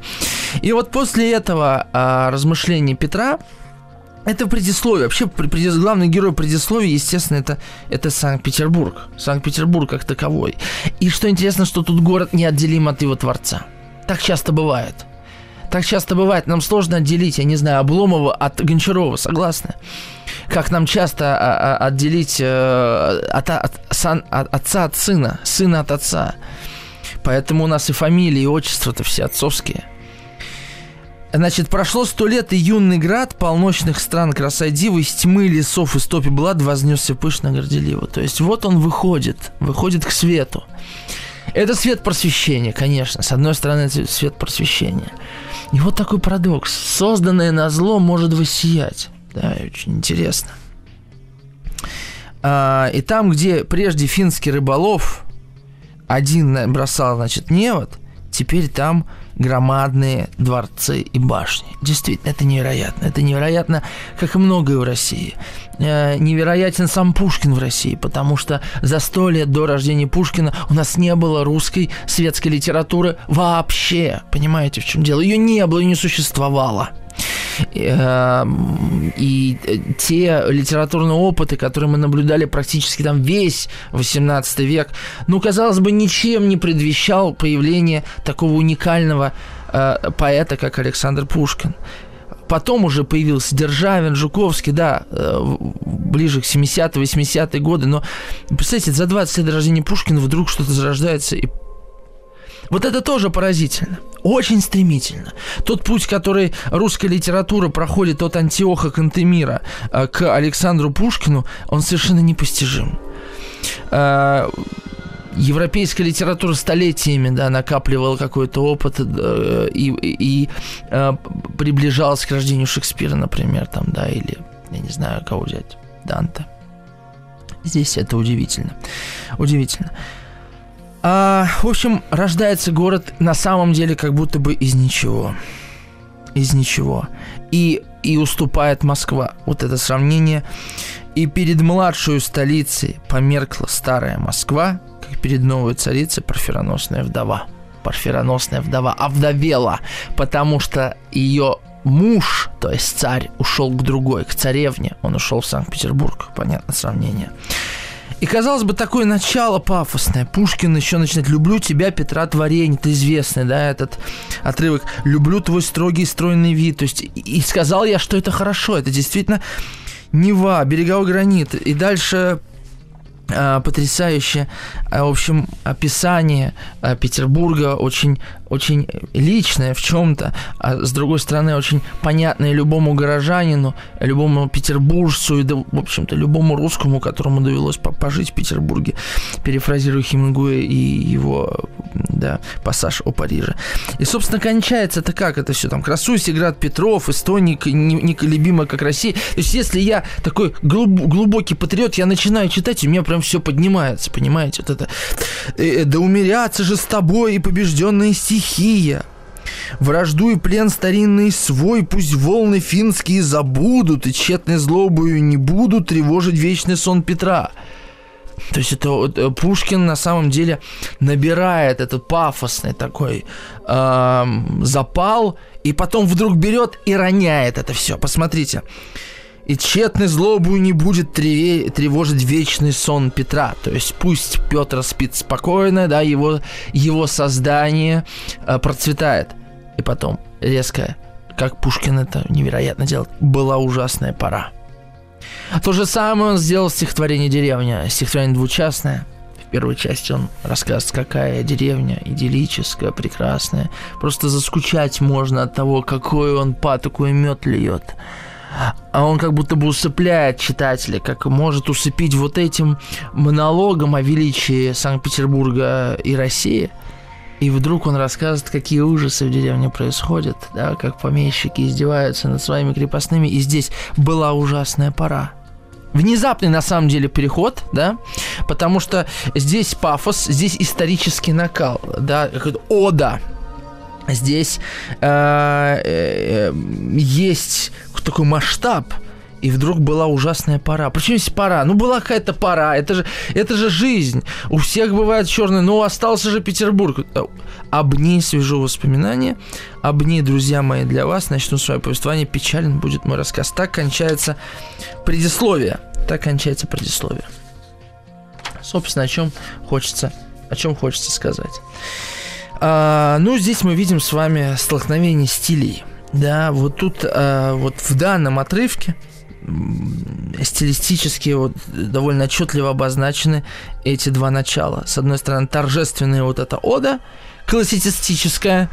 И вот после этого а, размышления Петра, это предисловие. Вообще, предис... главный герой предисловия, естественно, это, это Санкт-Петербург. Санкт-Петербург как таковой. И что интересно, что тут город неотделим от его творца. Так часто бывает. Так часто бывает. Нам сложно отделить, я не знаю, Обломова от Гончарова, согласны? Как нам часто а, а, отделить э, от, от, сан, от, отца от сына, сына от отца. Поэтому у нас и фамилии, и отчества-то все отцовские. Значит, прошло сто лет, и юный град полночных стран красодивы из тьмы лесов и стопи блад вознесся пышно горделиво. То есть вот он выходит, выходит к свету. Это свет просвещения, конечно. С одной стороны, это свет просвещения. И вот такой парадокс. Созданное на зло может воссиять. Да, очень интересно. А, и там, где прежде финский рыболов один бросал, значит, невод, теперь там громадные дворцы и башни. Действительно, это невероятно. Это невероятно, как и многое в России. Э, невероятен сам Пушкин в России, потому что за сто лет до рождения Пушкина у нас не было русской светской литературы вообще. Понимаете, в чем дело? Ее не было, ее не существовало. Эм, и э, те литературные опыты, которые мы наблюдали практически там весь 18 век, ну, казалось бы, ничем не предвещал появление такого уникального э, поэта, как Александр Пушкин. Потом уже появился Державин, Жуковский, да, э, ближе к 70-80-е годы. Но, представьте, за 20 лет рождения Пушкина вдруг что-то зарождается и вот это тоже поразительно. Очень стремительно. Тот путь, который русская литература проходит от Антиоха Кантемира э, к Александру Пушкину, он совершенно непостижим. Э, европейская литература столетиями да, накапливала какой-то опыт э, и, и э, приближалась к рождению Шекспира, например, там, да, или, я не знаю, кого взять, Данте. Здесь это удивительно. Удивительно. А, в общем, рождается город на самом деле как будто бы из ничего. Из ничего. И, и уступает Москва. Вот это сравнение. И перед младшей столицей померкла старая Москва, как перед новой царицей парфироносная вдова. Парфироносная вдова овдовела, потому что ее муж, то есть царь, ушел к другой, к царевне. Он ушел в Санкт-Петербург, понятно сравнение. И, казалось бы, такое начало пафосное. Пушкин еще начинает «Люблю тебя, Петра Творень». Это известный, да, этот отрывок. «Люблю твой строгий стройный вид». То есть, и сказал я, что это хорошо. Это действительно Нева, береговой гранит. И дальше э, потрясающее, э, в общем, описание э, Петербурга очень очень личное в чем-то, а с другой стороны очень понятное любому горожанину, любому петербуржцу и, да, в общем-то, любому русскому, которому довелось пожить в Петербурге, перефразирую Хемингуэя и его да, пассаж о Париже. И, собственно, кончается это как это все там? Красуйся, град Петров, Эстоник, неколебимо, как Россия. То есть, если я такой глуб- глубокий патриот, я начинаю читать, и у меня прям все поднимается, понимаете? Вот это «Э, «Да умеряться же с тобой и побежденные стихи стихия. Вражду и плен старинный свой, пусть волны финские забудут, и тщетной злобою не будут тревожить вечный сон Петра. То есть это э, Пушкин на самом деле набирает этот пафосный такой э, запал, и потом вдруг берет и роняет это все. Посмотрите и тщетной злобу не будет треве, тревожить вечный сон Петра. То есть пусть Петр спит спокойно, да, его, его создание э, процветает. И потом резко, как Пушкин это невероятно делает, была ужасная пора. То же самое он сделал в стихотворении «Деревня». Стихотворение двучастное. В первой части он рассказывает, какая деревня идиллическая, прекрасная. Просто заскучать можно от того, какой он патоку и мед льет а он как будто бы усыпляет читателя, как может усыпить вот этим монологом о величии Санкт-Петербурга и России. И вдруг он рассказывает, какие ужасы в деревне происходят, да, как помещики издеваются над своими крепостными, и здесь была ужасная пора. Внезапный на самом деле переход, да, потому что здесь пафос, здесь исторический накал, да, ода Здесь э, э, есть такой масштаб и вдруг была ужасная пора. Причем здесь пора? Ну, была какая-то пора, это же, это же жизнь. У всех бывает черный, но остался же Петербург. Об ней свяжу воспоминания, об ней, друзья мои, для вас. Начну свое повествование, печален будет мой рассказ. Так кончается предисловие. Так кончается предисловие. Собственно, о чем хочется, о чем хочется сказать. А, ну, здесь мы видим с вами столкновение стилей. Да, вот тут, а, вот в данном отрывке стилистически вот довольно отчетливо обозначены эти два начала. С одной стороны, торжественная вот эта ода, классицистическая,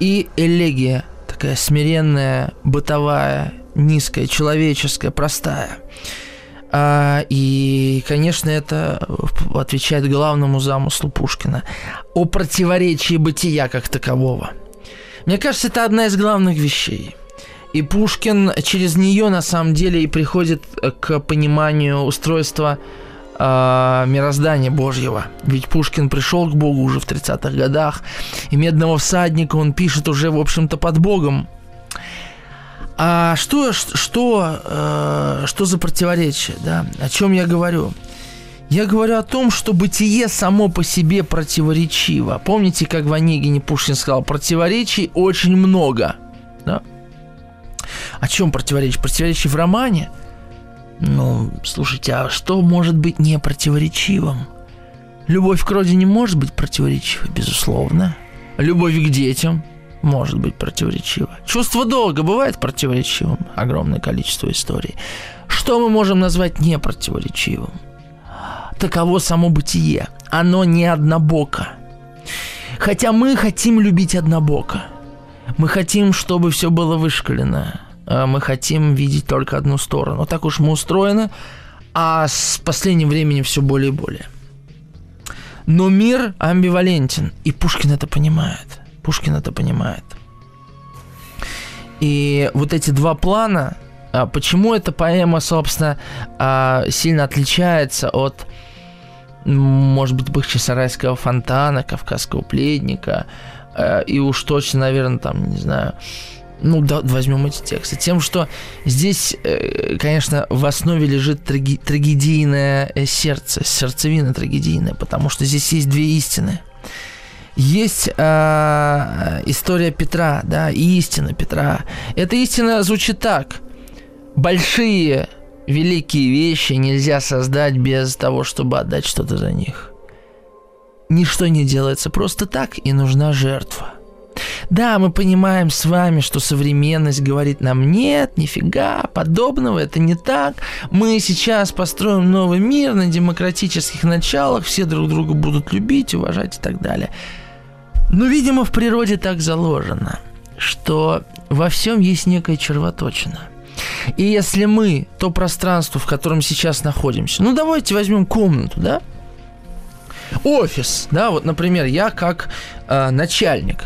и элегия, такая смиренная, бытовая, низкая, человеческая, простая. А, и, конечно, это отвечает главному замыслу Пушкина о противоречии бытия как такового. Мне кажется, это одна из главных вещей. И Пушкин через нее на самом деле и приходит к пониманию устройства э, мироздания Божьего. Ведь Пушкин пришел к Богу уже в 30-х годах, и «Медного всадника» он пишет уже, в общем-то, под Богом. А что, что, э, что за противоречие, да? О чем я говорю? Я говорю о том, что бытие само по себе противоречиво. Помните, как в Онегине Пушкин сказал, противоречий очень много. Да? О чем противоречие? Противоречие в романе? Ну, слушайте, а что может быть не противоречивым? Любовь к родине может быть противоречивой, безусловно. Любовь к детям может быть противоречива. Чувство долга бывает противоречивым. Огромное количество историй. Что мы можем назвать непротиворечивым? Таково само бытие. Оно не однобоко. Хотя мы хотим любить однобоко. Мы хотим, чтобы все было вышкалено. А мы хотим видеть только одну сторону. Так уж мы устроены, а с последним временем все более и более. Но мир амбивалентен, и Пушкин это понимает. Пушкин это понимает. И вот эти два плана, а почему эта поэма, собственно, а, сильно отличается от, может быть, Бахчисарайского фонтана, Кавказского пледника, а, и уж точно, наверное, там, не знаю, ну, да, возьмем эти тексты. Тем, что здесь, э, конечно, в основе лежит траги- трагедийное э, сердце, сердцевина трагедийная, потому что здесь есть две истины – есть э, история Петра, да, и истина Петра. Эта истина звучит так. Большие, великие вещи нельзя создать без того, чтобы отдать что-то за них. Ничто не делается просто так, и нужна жертва. Да, мы понимаем с вами, что современность говорит нам нет, нифига, подобного, это не так. Мы сейчас построим новый мир на демократических началах, все друг друга будут любить, уважать и так далее. Но, видимо, в природе так заложено, что во всем есть некая червоточина. И если мы то пространство, в котором сейчас находимся, ну давайте возьмем комнату, да? Офис, да, вот, например, я как э, начальник,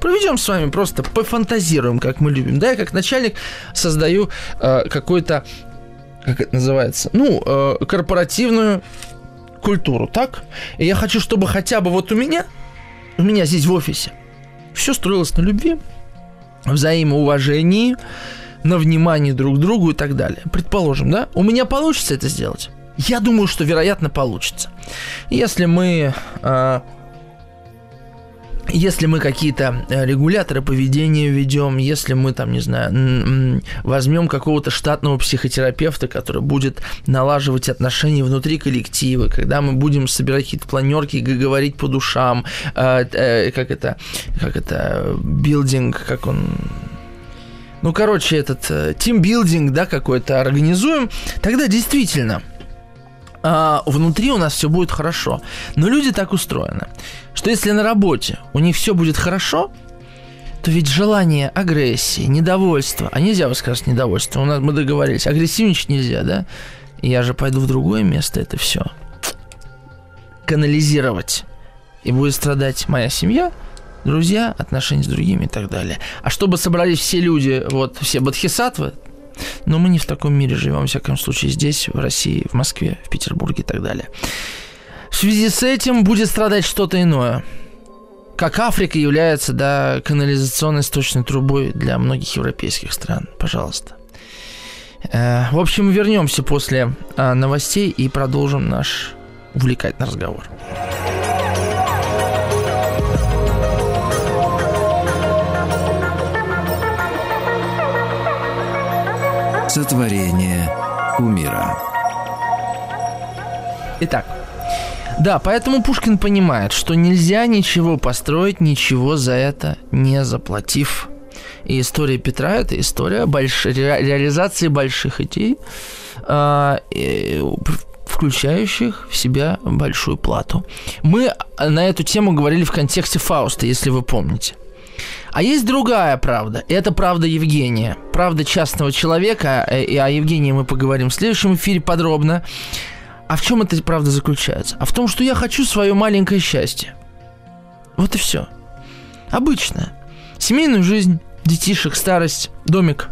проведем с вами просто пофантазируем, как мы любим, да, я как начальник создаю э, какой-то, как это называется, ну, э, корпоративную культуру, так? И я хочу, чтобы хотя бы вот у меня у меня здесь в офисе. Все строилось на любви, взаимоуважении, на внимании друг к другу и так далее. Предположим, да? У меня получится это сделать? Я думаю, что вероятно получится. Если мы э, если мы какие-то э, регуляторы поведения ведем, если мы там, не знаю, возьмем какого-то штатного психотерапевта, который будет налаживать отношения внутри коллектива, когда мы будем собирать какие-то планерки, говорить по душам, э, э, как это, как это, билдинг, как он ну, короче, этот тимбилдинг, да, какой-то организуем, тогда действительно – а, внутри у нас все будет хорошо. Но люди так устроены, что если на работе у них все будет хорошо, то ведь желание агрессии, недовольства, а нельзя высказать недовольство, у нас мы договорились, агрессивничать нельзя, да? Я же пойду в другое место это все канализировать. И будет страдать моя семья, друзья, отношения с другими и так далее. А чтобы собрались все люди, вот все бодхисаттвы, но мы не в таком мире живем, во всяком случае, здесь, в России, в Москве, в Петербурге и так далее. В связи с этим будет страдать что-то иное. Как Африка является, да, канализационной сточной трубой для многих европейских стран. Пожалуйста. Э, в общем, вернемся после э, новостей и продолжим наш увлекательный разговор. Сотворение кумира. Итак, да, поэтому Пушкин понимает, что нельзя ничего построить, ничего за это не заплатив. И история Петра – это история больш... ре... реализации больших идей, э, включающих в себя большую плату. Мы на эту тему говорили в контексте Фауста, если вы помните. А есть другая правда. Это правда Евгения. Правда частного человека. Э, и о Евгении мы поговорим в следующем эфире подробно. А в чем эта правда заключается? А в том, что я хочу свое маленькое счастье. Вот и все. Обычно. Семейную жизнь, детишек, старость, домик.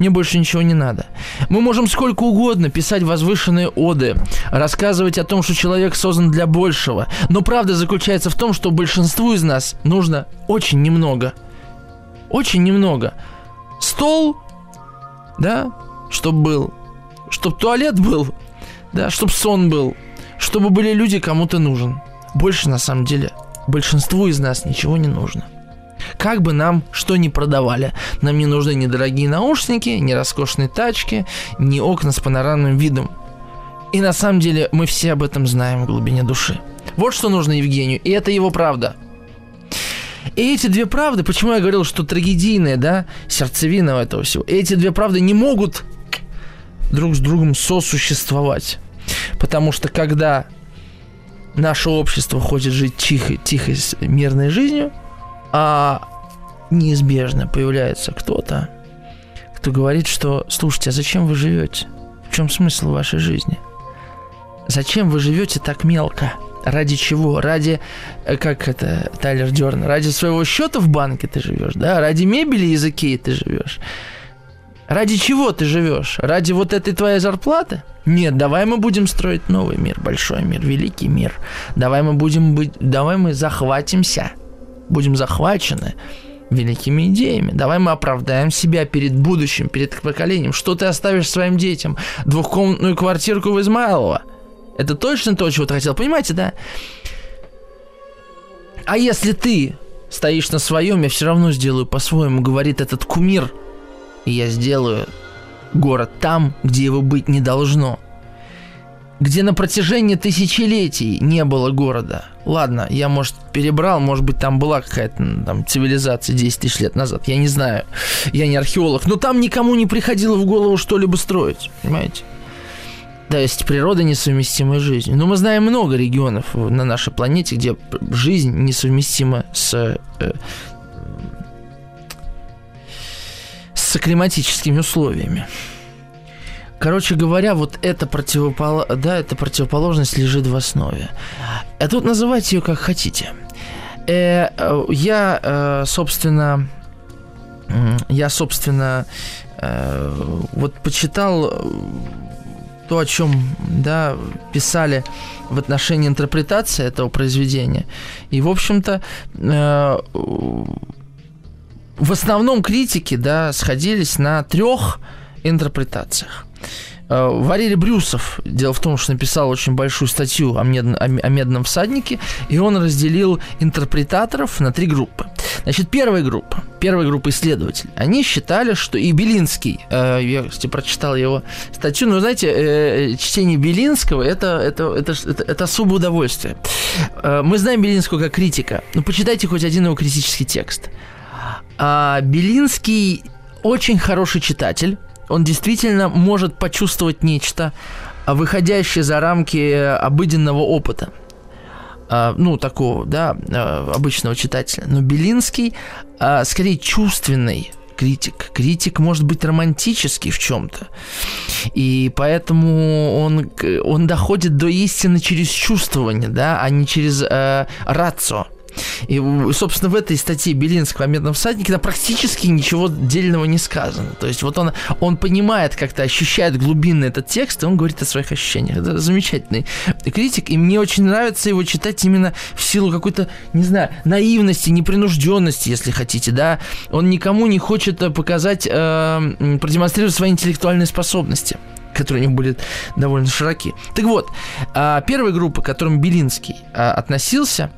Мне больше ничего не надо. Мы можем сколько угодно писать возвышенные оды, рассказывать о том, что человек создан для большего. Но правда заключается в том, что большинству из нас нужно очень немного. Очень немного. Стол, да, чтобы был. Чтобы туалет был, да, чтобы сон был. Чтобы были люди, кому ты нужен. Больше, на самом деле, большинству из нас ничего не нужно. Как бы нам что ни продавали, нам не нужны ни дорогие наушники, ни роскошные тачки, ни окна с панорамным видом. И на самом деле мы все об этом знаем в глубине души. Вот что нужно Евгению, и это его правда. И эти две правды, почему я говорил, что трагедийная, да, сердцевина этого всего, эти две правды не могут друг с другом сосуществовать. Потому что когда наше общество хочет жить тихой, тихой, мирной жизнью, а неизбежно появляется кто-то, кто говорит, что слушайте, а зачем вы живете? В чем смысл вашей жизни? Зачем вы живете так мелко? Ради чего? Ради, э, как это, Тайлер Дерн, ради своего счета в банке ты живешь, да? Ради мебели из Икеи ты живешь. Ради чего ты живешь? Ради вот этой твоей зарплаты? Нет, давай мы будем строить новый мир, большой мир, великий мир. Давай мы будем быть, давай мы захватимся будем захвачены великими идеями. Давай мы оправдаем себя перед будущим, перед поколением. Что ты оставишь своим детям? Двухкомнатную квартирку в Измайлово. Это точно то, чего ты хотел. Понимаете, да? А если ты стоишь на своем, я все равно сделаю по-своему, говорит этот кумир. И я сделаю город там, где его быть не должно – где на протяжении тысячелетий не было города. Ладно, я, может, перебрал, может быть, там была какая-то там цивилизация 10 тысяч лет назад, я не знаю, я не археолог, но там никому не приходило в голову что-либо строить, понимаете? То есть природа несовместима с жизнью. Но мы знаем много регионов на нашей планете, где жизнь несовместима с, э, с климатическими условиями. Короче говоря, вот эта, противопол... да, эта противоположность лежит в основе. А тут называйте ее как хотите. Э, э, я, э, собственно, я, собственно, э, вот почитал то, о чем да, писали в отношении интерпретации этого произведения. И, в общем-то, в основном критики да, сходились на трех интерпретациях. Э, Валерий Брюсов, дело в том, что написал очень большую статью о, мед, о, о медном всаднике, и он разделил интерпретаторов на три группы. Значит, первая группа, первая группа исследователей, они считали, что и Белинский, э, я, кстати, прочитал его статью, но, знаете, э, чтение Белинского это, это, это, это, это особое удовольствие. Э, мы знаем Белинского как критика, но почитайте хоть один его критический текст. А Белинский очень хороший читатель, он действительно может почувствовать нечто, а, выходящее за рамки обыденного опыта. А, ну, такого, да, а, обычного читателя. Но Белинский скорее чувственный критик. Критик может быть романтический в чем-то. И поэтому он, он доходит до истины через чувствование, да, а не через э, рацио. И, собственно, в этой статье Белинского о медном всаднике практически ничего дельного не сказано. То есть вот он, он понимает, как-то ощущает глубинно этот текст, и он говорит о своих ощущениях. Это замечательный критик, и мне очень нравится его читать именно в силу какой-то, не знаю, наивности, непринужденности, если хотите, да. Он никому не хочет показать, э, продемонстрировать свои интеллектуальные способности которые у них были довольно широки. Так вот, а, первая группа, к которым Белинский а, относился,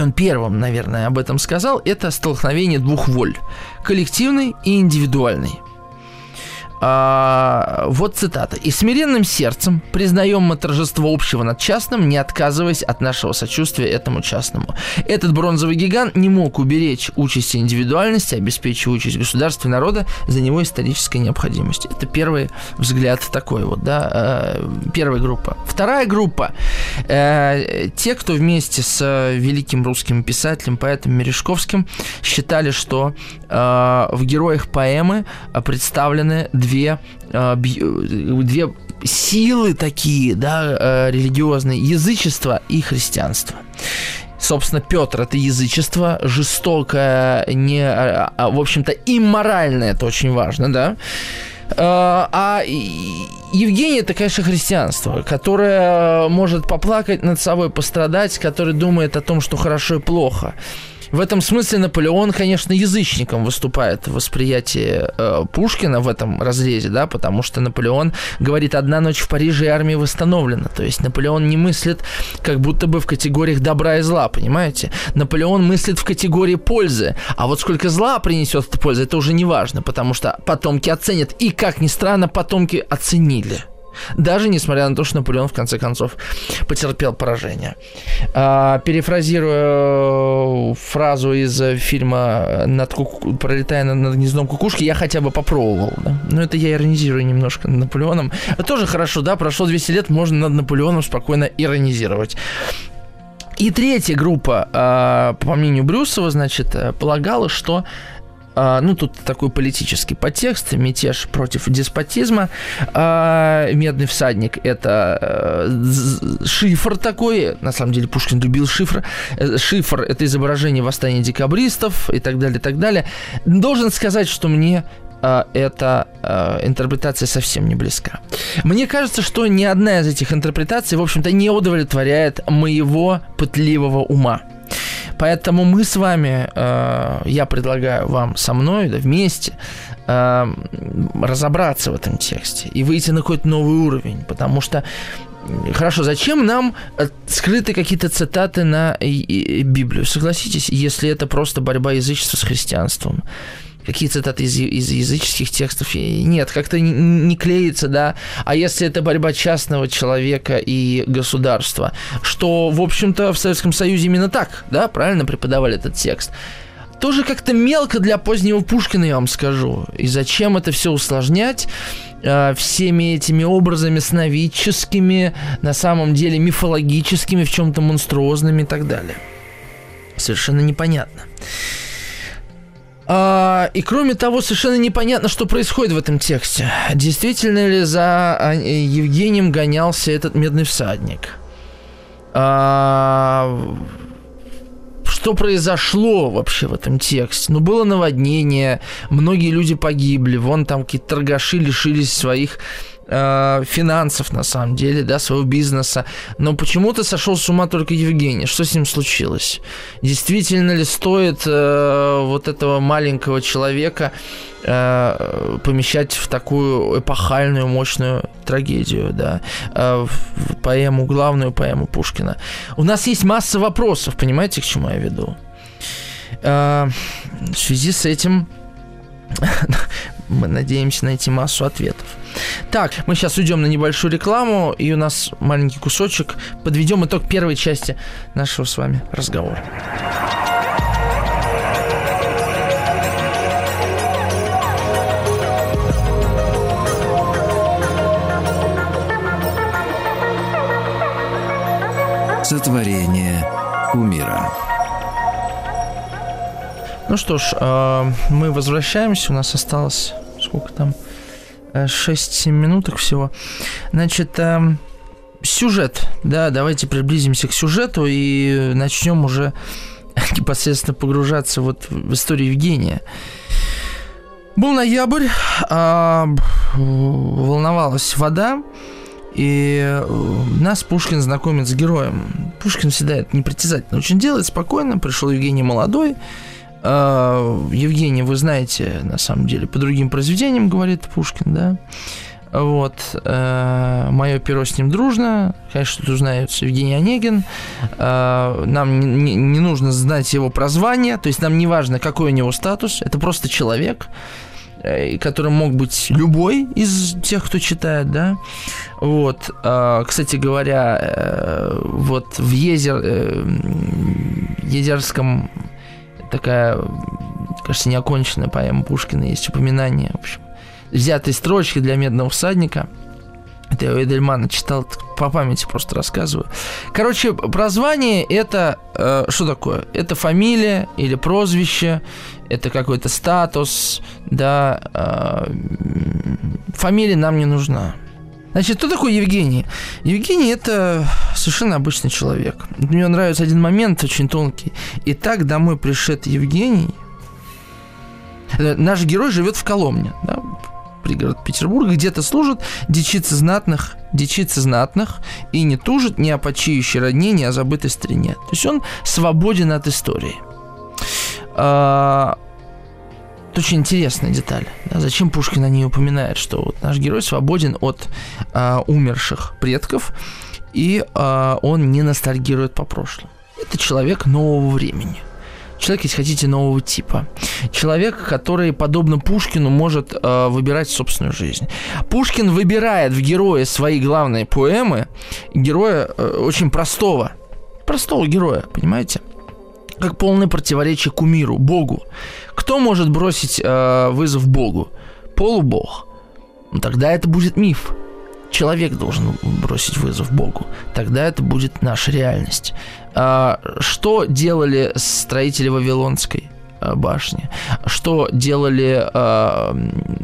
он первым, наверное, об этом сказал, это столкновение двух воль – коллективной и индивидуальной. А, вот цитата. «И смиренным сердцем признаем мы торжество общего над частным, не отказываясь от нашего сочувствия этому частному. Этот бронзовый гигант не мог уберечь участи индивидуальности, обеспечивая участь государства и народа за него исторической необходимости». Это первый взгляд такой вот, да, э, первая группа. Вторая группа э, – те, кто вместе с великим русским писателем, поэтом Мережковским считали, что э, в героях поэмы представлены две, э, две силы такие, да, э, религиозные, язычество и христианство. Собственно, Петр это язычество, жестокое, не, а, а, в общем-то, имморальное, это очень важно, да. Э, а Евгений это, конечно, христианство, которое может поплакать над собой, пострадать, который думает о том, что хорошо и плохо. В этом смысле Наполеон, конечно, язычником выступает в восприятии э, Пушкина в этом разрезе, да, потому что Наполеон говорит «одна ночь в Париже и армия восстановлена». То есть Наполеон не мыслит как будто бы в категориях добра и зла, понимаете? Наполеон мыслит в категории пользы, а вот сколько зла принесет эта польза, это уже не важно, потому что потомки оценят. И, как ни странно, потомки оценили. Даже несмотря на то, что Наполеон в конце концов потерпел поражение. А, перефразируя э, фразу из фильма над куку... «Пролетая над, гнездом кукушки», я хотя бы попробовал. Да? Но это я иронизирую немножко над Наполеоном. Тоже хорошо, да, прошло 200 лет, можно над Наполеоном спокойно иронизировать. И третья группа, а, по мнению Брюсова, значит, э, полагала, что ну, тут такой политический подтекст, мятеж против деспотизма. А, Медный всадник – это э, шифр такой, на самом деле Пушкин любил шифр. Э, шифр – это изображение восстания декабристов и так далее, и так далее. Должен сказать, что мне а, эта интерпретация совсем не близка. Мне кажется, что ни одна из этих интерпретаций, в общем-то, не удовлетворяет моего пытливого ума. Поэтому мы с вами, э, я предлагаю вам со мной да, вместе э, разобраться в этом тексте и выйти на какой-то новый уровень, потому что Хорошо, зачем нам э, скрыты какие-то цитаты на Библию? Согласитесь, если это просто борьба язычества с христианством какие цитаты из, из языческих текстов. Нет, как-то не, не клеится, да. А если это борьба частного человека и государства, что, в общем-то, в Советском Союзе именно так, да, правильно преподавали этот текст. Тоже как-то мелко для позднего Пушкина, я вам скажу. И зачем это все усложнять? э, всеми этими образами сновидческими, на самом деле мифологическими, в чем-то монструозными и так далее. Совершенно непонятно. А, и кроме того, совершенно непонятно, что происходит в этом тексте. Действительно ли за а, Евгением гонялся этот медный всадник? А, что произошло вообще в этом тексте? Ну, было наводнение, многие люди погибли, вон там какие-то торгаши лишились своих э, финансов, на самом деле, да, своего бизнеса. Но почему-то сошел с ума только Евгений. Что с ним случилось? Действительно ли стоит э, вот этого маленького человека э, помещать в такую эпохальную, мощную трагедию, да, э, в поэму, главную поэму Пушкина? У нас есть масса вопросов, понимаете, к чему я веду? Э, в связи с этим мы надеемся найти массу ответов. Так, мы сейчас уйдем на небольшую рекламу, и у нас маленький кусочек. Подведем итог первой части нашего с вами разговора. Сотворение кумира. Ну что ж, э, мы возвращаемся. У нас осталось сколько там? 6-7 минуток всего. Значит, э, сюжет. Да, давайте приблизимся к сюжету и начнем уже непосредственно погружаться вот в историю Евгения. Был ноябрь, а, волновалась вода, и э, нас Пушкин знакомит с героем. Пушкин всегда это непритязательно очень делает, спокойно. Пришел Евгений молодой. А, Евгений, вы знаете, на самом деле, по другим произведениям, говорит Пушкин, да. Вот. Э, Мое перо с ним дружно. Конечно, тут узнается Евгений Онегин. Э, нам не, не нужно знать его прозвание. То есть нам не важно, какой у него статус. Это просто человек э, которым мог быть любой из тех, кто читает, да. Вот, кстати говоря, вот в Езер, Езерском такая, кажется, неоконченная поэма Пушкина есть упоминание, в общем, взятой строчки для медного всадника. Это я у Эдельмана читал, по памяти просто рассказываю. Короче, прозвание это э, что такое? Это фамилия или прозвище, это какой-то статус, да. Э, фамилия нам не нужна. Значит, кто такой Евгений? Евгений это совершенно обычный человек. Мне нравится один момент очень тонкий. Итак, домой пришед Евгений. Э, наш герой живет в Коломне, да, пригород Петербурга, где-то служит дичица знатных, дичица знатных, и не тужит ни о почиющей родне, ни о забытой старине. То есть он свободен от истории. А, очень интересная деталь. Да? Зачем Пушкин о ней упоминает, что вот наш герой свободен от а, умерших предков, и а, он не ностальгирует по прошлому. Это человек нового времени – Человек, если хотите, нового типа. Человек, который, подобно Пушкину, может э, выбирать собственную жизнь. Пушкин выбирает в герое свои главные поэмы героя э, очень простого. Простого героя, понимаете? Как полное противоречие кумиру, Богу. Кто может бросить э, вызов Богу? Полубог. Ну, тогда это будет миф. Человек должен бросить вызов Богу. Тогда это будет наша реальность. А, что делали строители Вавилонской а, башни? Что делали а,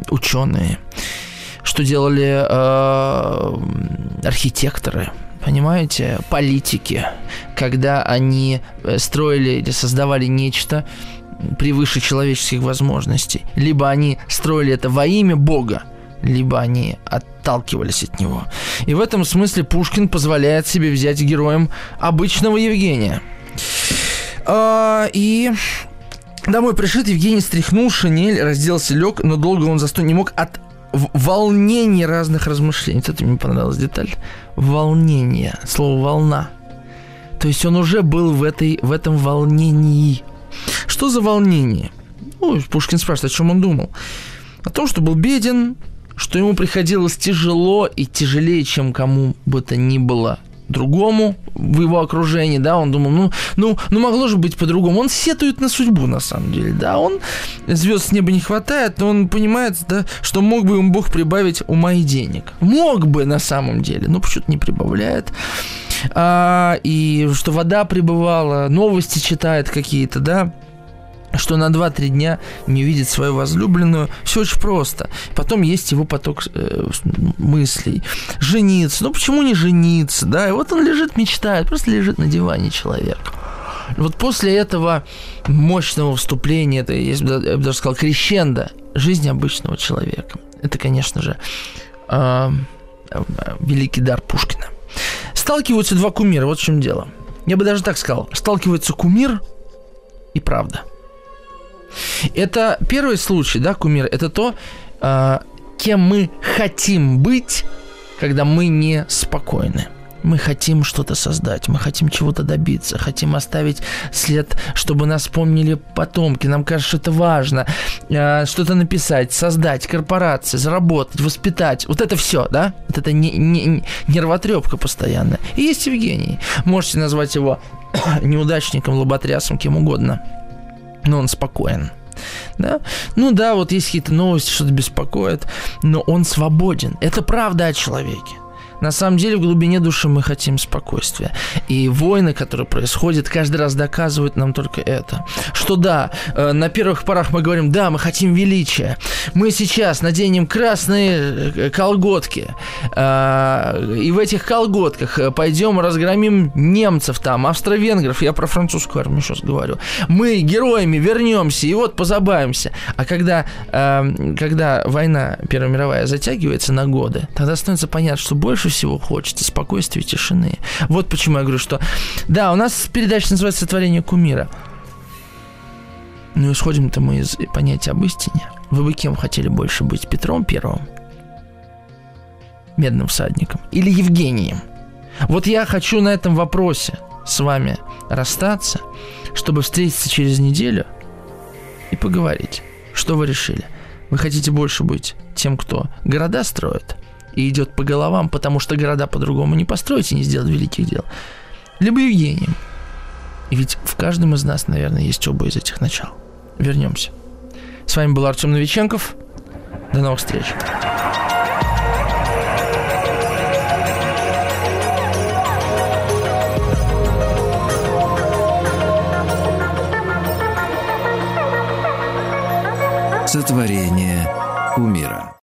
ученые? Что делали архитекторы? Понимаете, политики, когда они э, строили или создавали нечто превыше человеческих возможностей, либо они строили это во имя Бога, либо они отталкивались от него. И в этом смысле Пушкин позволяет себе взять героем обычного Евгения. А, и домой пришит Евгений стряхнул шинель, разделся, лег, но долго он заснуть не мог от волнения разных размышлений. Это мне понравилась деталь. Волнение. Слово «волна». То есть он уже был в, этой, в этом волнении. Что за волнение? Ну, Пушкин спрашивает, о чем он думал. О том, что был беден, что ему приходилось тяжело и тяжелее, чем кому бы то ни было другому в его окружении, да, он думал, ну, ну, ну могло же быть по-другому. Он сетует на судьбу, на самом деле, да, он звезд с неба не хватает, но он понимает, да, что мог бы ему Бог прибавить ума и денег. Мог бы на самом деле, но почему-то не прибавляет. А, и что вода прибывала, новости читает какие-то, да, что на 2-3 дня не видит свою возлюбленную. Все очень просто. Потом есть его поток э, мыслей. Жениться. Ну почему не жениться? Да, и вот он лежит, мечтает, просто лежит на диване человек. Вот после этого мощного вступления, это, я бы даже сказал, крещенда жизни обычного человека. Это, конечно же, э, великий дар Пушкина. Сталкиваются два кумира, вот в чем дело. Я бы даже так сказал. Сталкивается кумир и правда – это первый случай, да, кумир, это то, э, кем мы хотим быть, когда мы не спокойны. Мы хотим что-то создать, мы хотим чего-то добиться, хотим оставить след, чтобы нас помнили потомки. Нам кажется, это важно. Э, что-то написать, создать, корпорации, заработать, воспитать. Вот это все, да? Вот это не, не, нервотрепка постоянная. И есть Евгений. Можете назвать его неудачником, лоботрясом, кем угодно но он спокоен. Да? Ну да, вот есть какие-то новости, что-то беспокоит, но он свободен. Это правда о человеке. На самом деле, в глубине души мы хотим спокойствия. И войны, которые происходят, каждый раз доказывают нам только это. Что да, э, на первых порах мы говорим, да, мы хотим величия. Мы сейчас наденем красные э, колготки. Э, и в этих колготках пойдем разгромим немцев там, австро-венгров. Я про французскую армию сейчас говорю. Мы героями вернемся и вот позабавимся. А когда, когда война Первая мировая затягивается на годы, тогда становится понятно, что больше всего хочется спокойствия и тишины. Вот почему я говорю, что да, у нас передача называется «Сотворение кумира». Но исходим-то мы из понятия об истине. Вы бы кем хотели больше быть? Петром Первым? Медным всадником? Или Евгением? Вот я хочу на этом вопросе с вами расстаться, чтобы встретиться через неделю и поговорить, что вы решили. Вы хотите больше быть тем, кто города строит – и идет по головам, потому что города по-другому не построить и не сделать великих дел. Либо Евгением. И ведь в каждом из нас, наверное, есть оба из этих начал. Вернемся. С вами был Артем Новиченков. До новых встреч. Сотворение умира.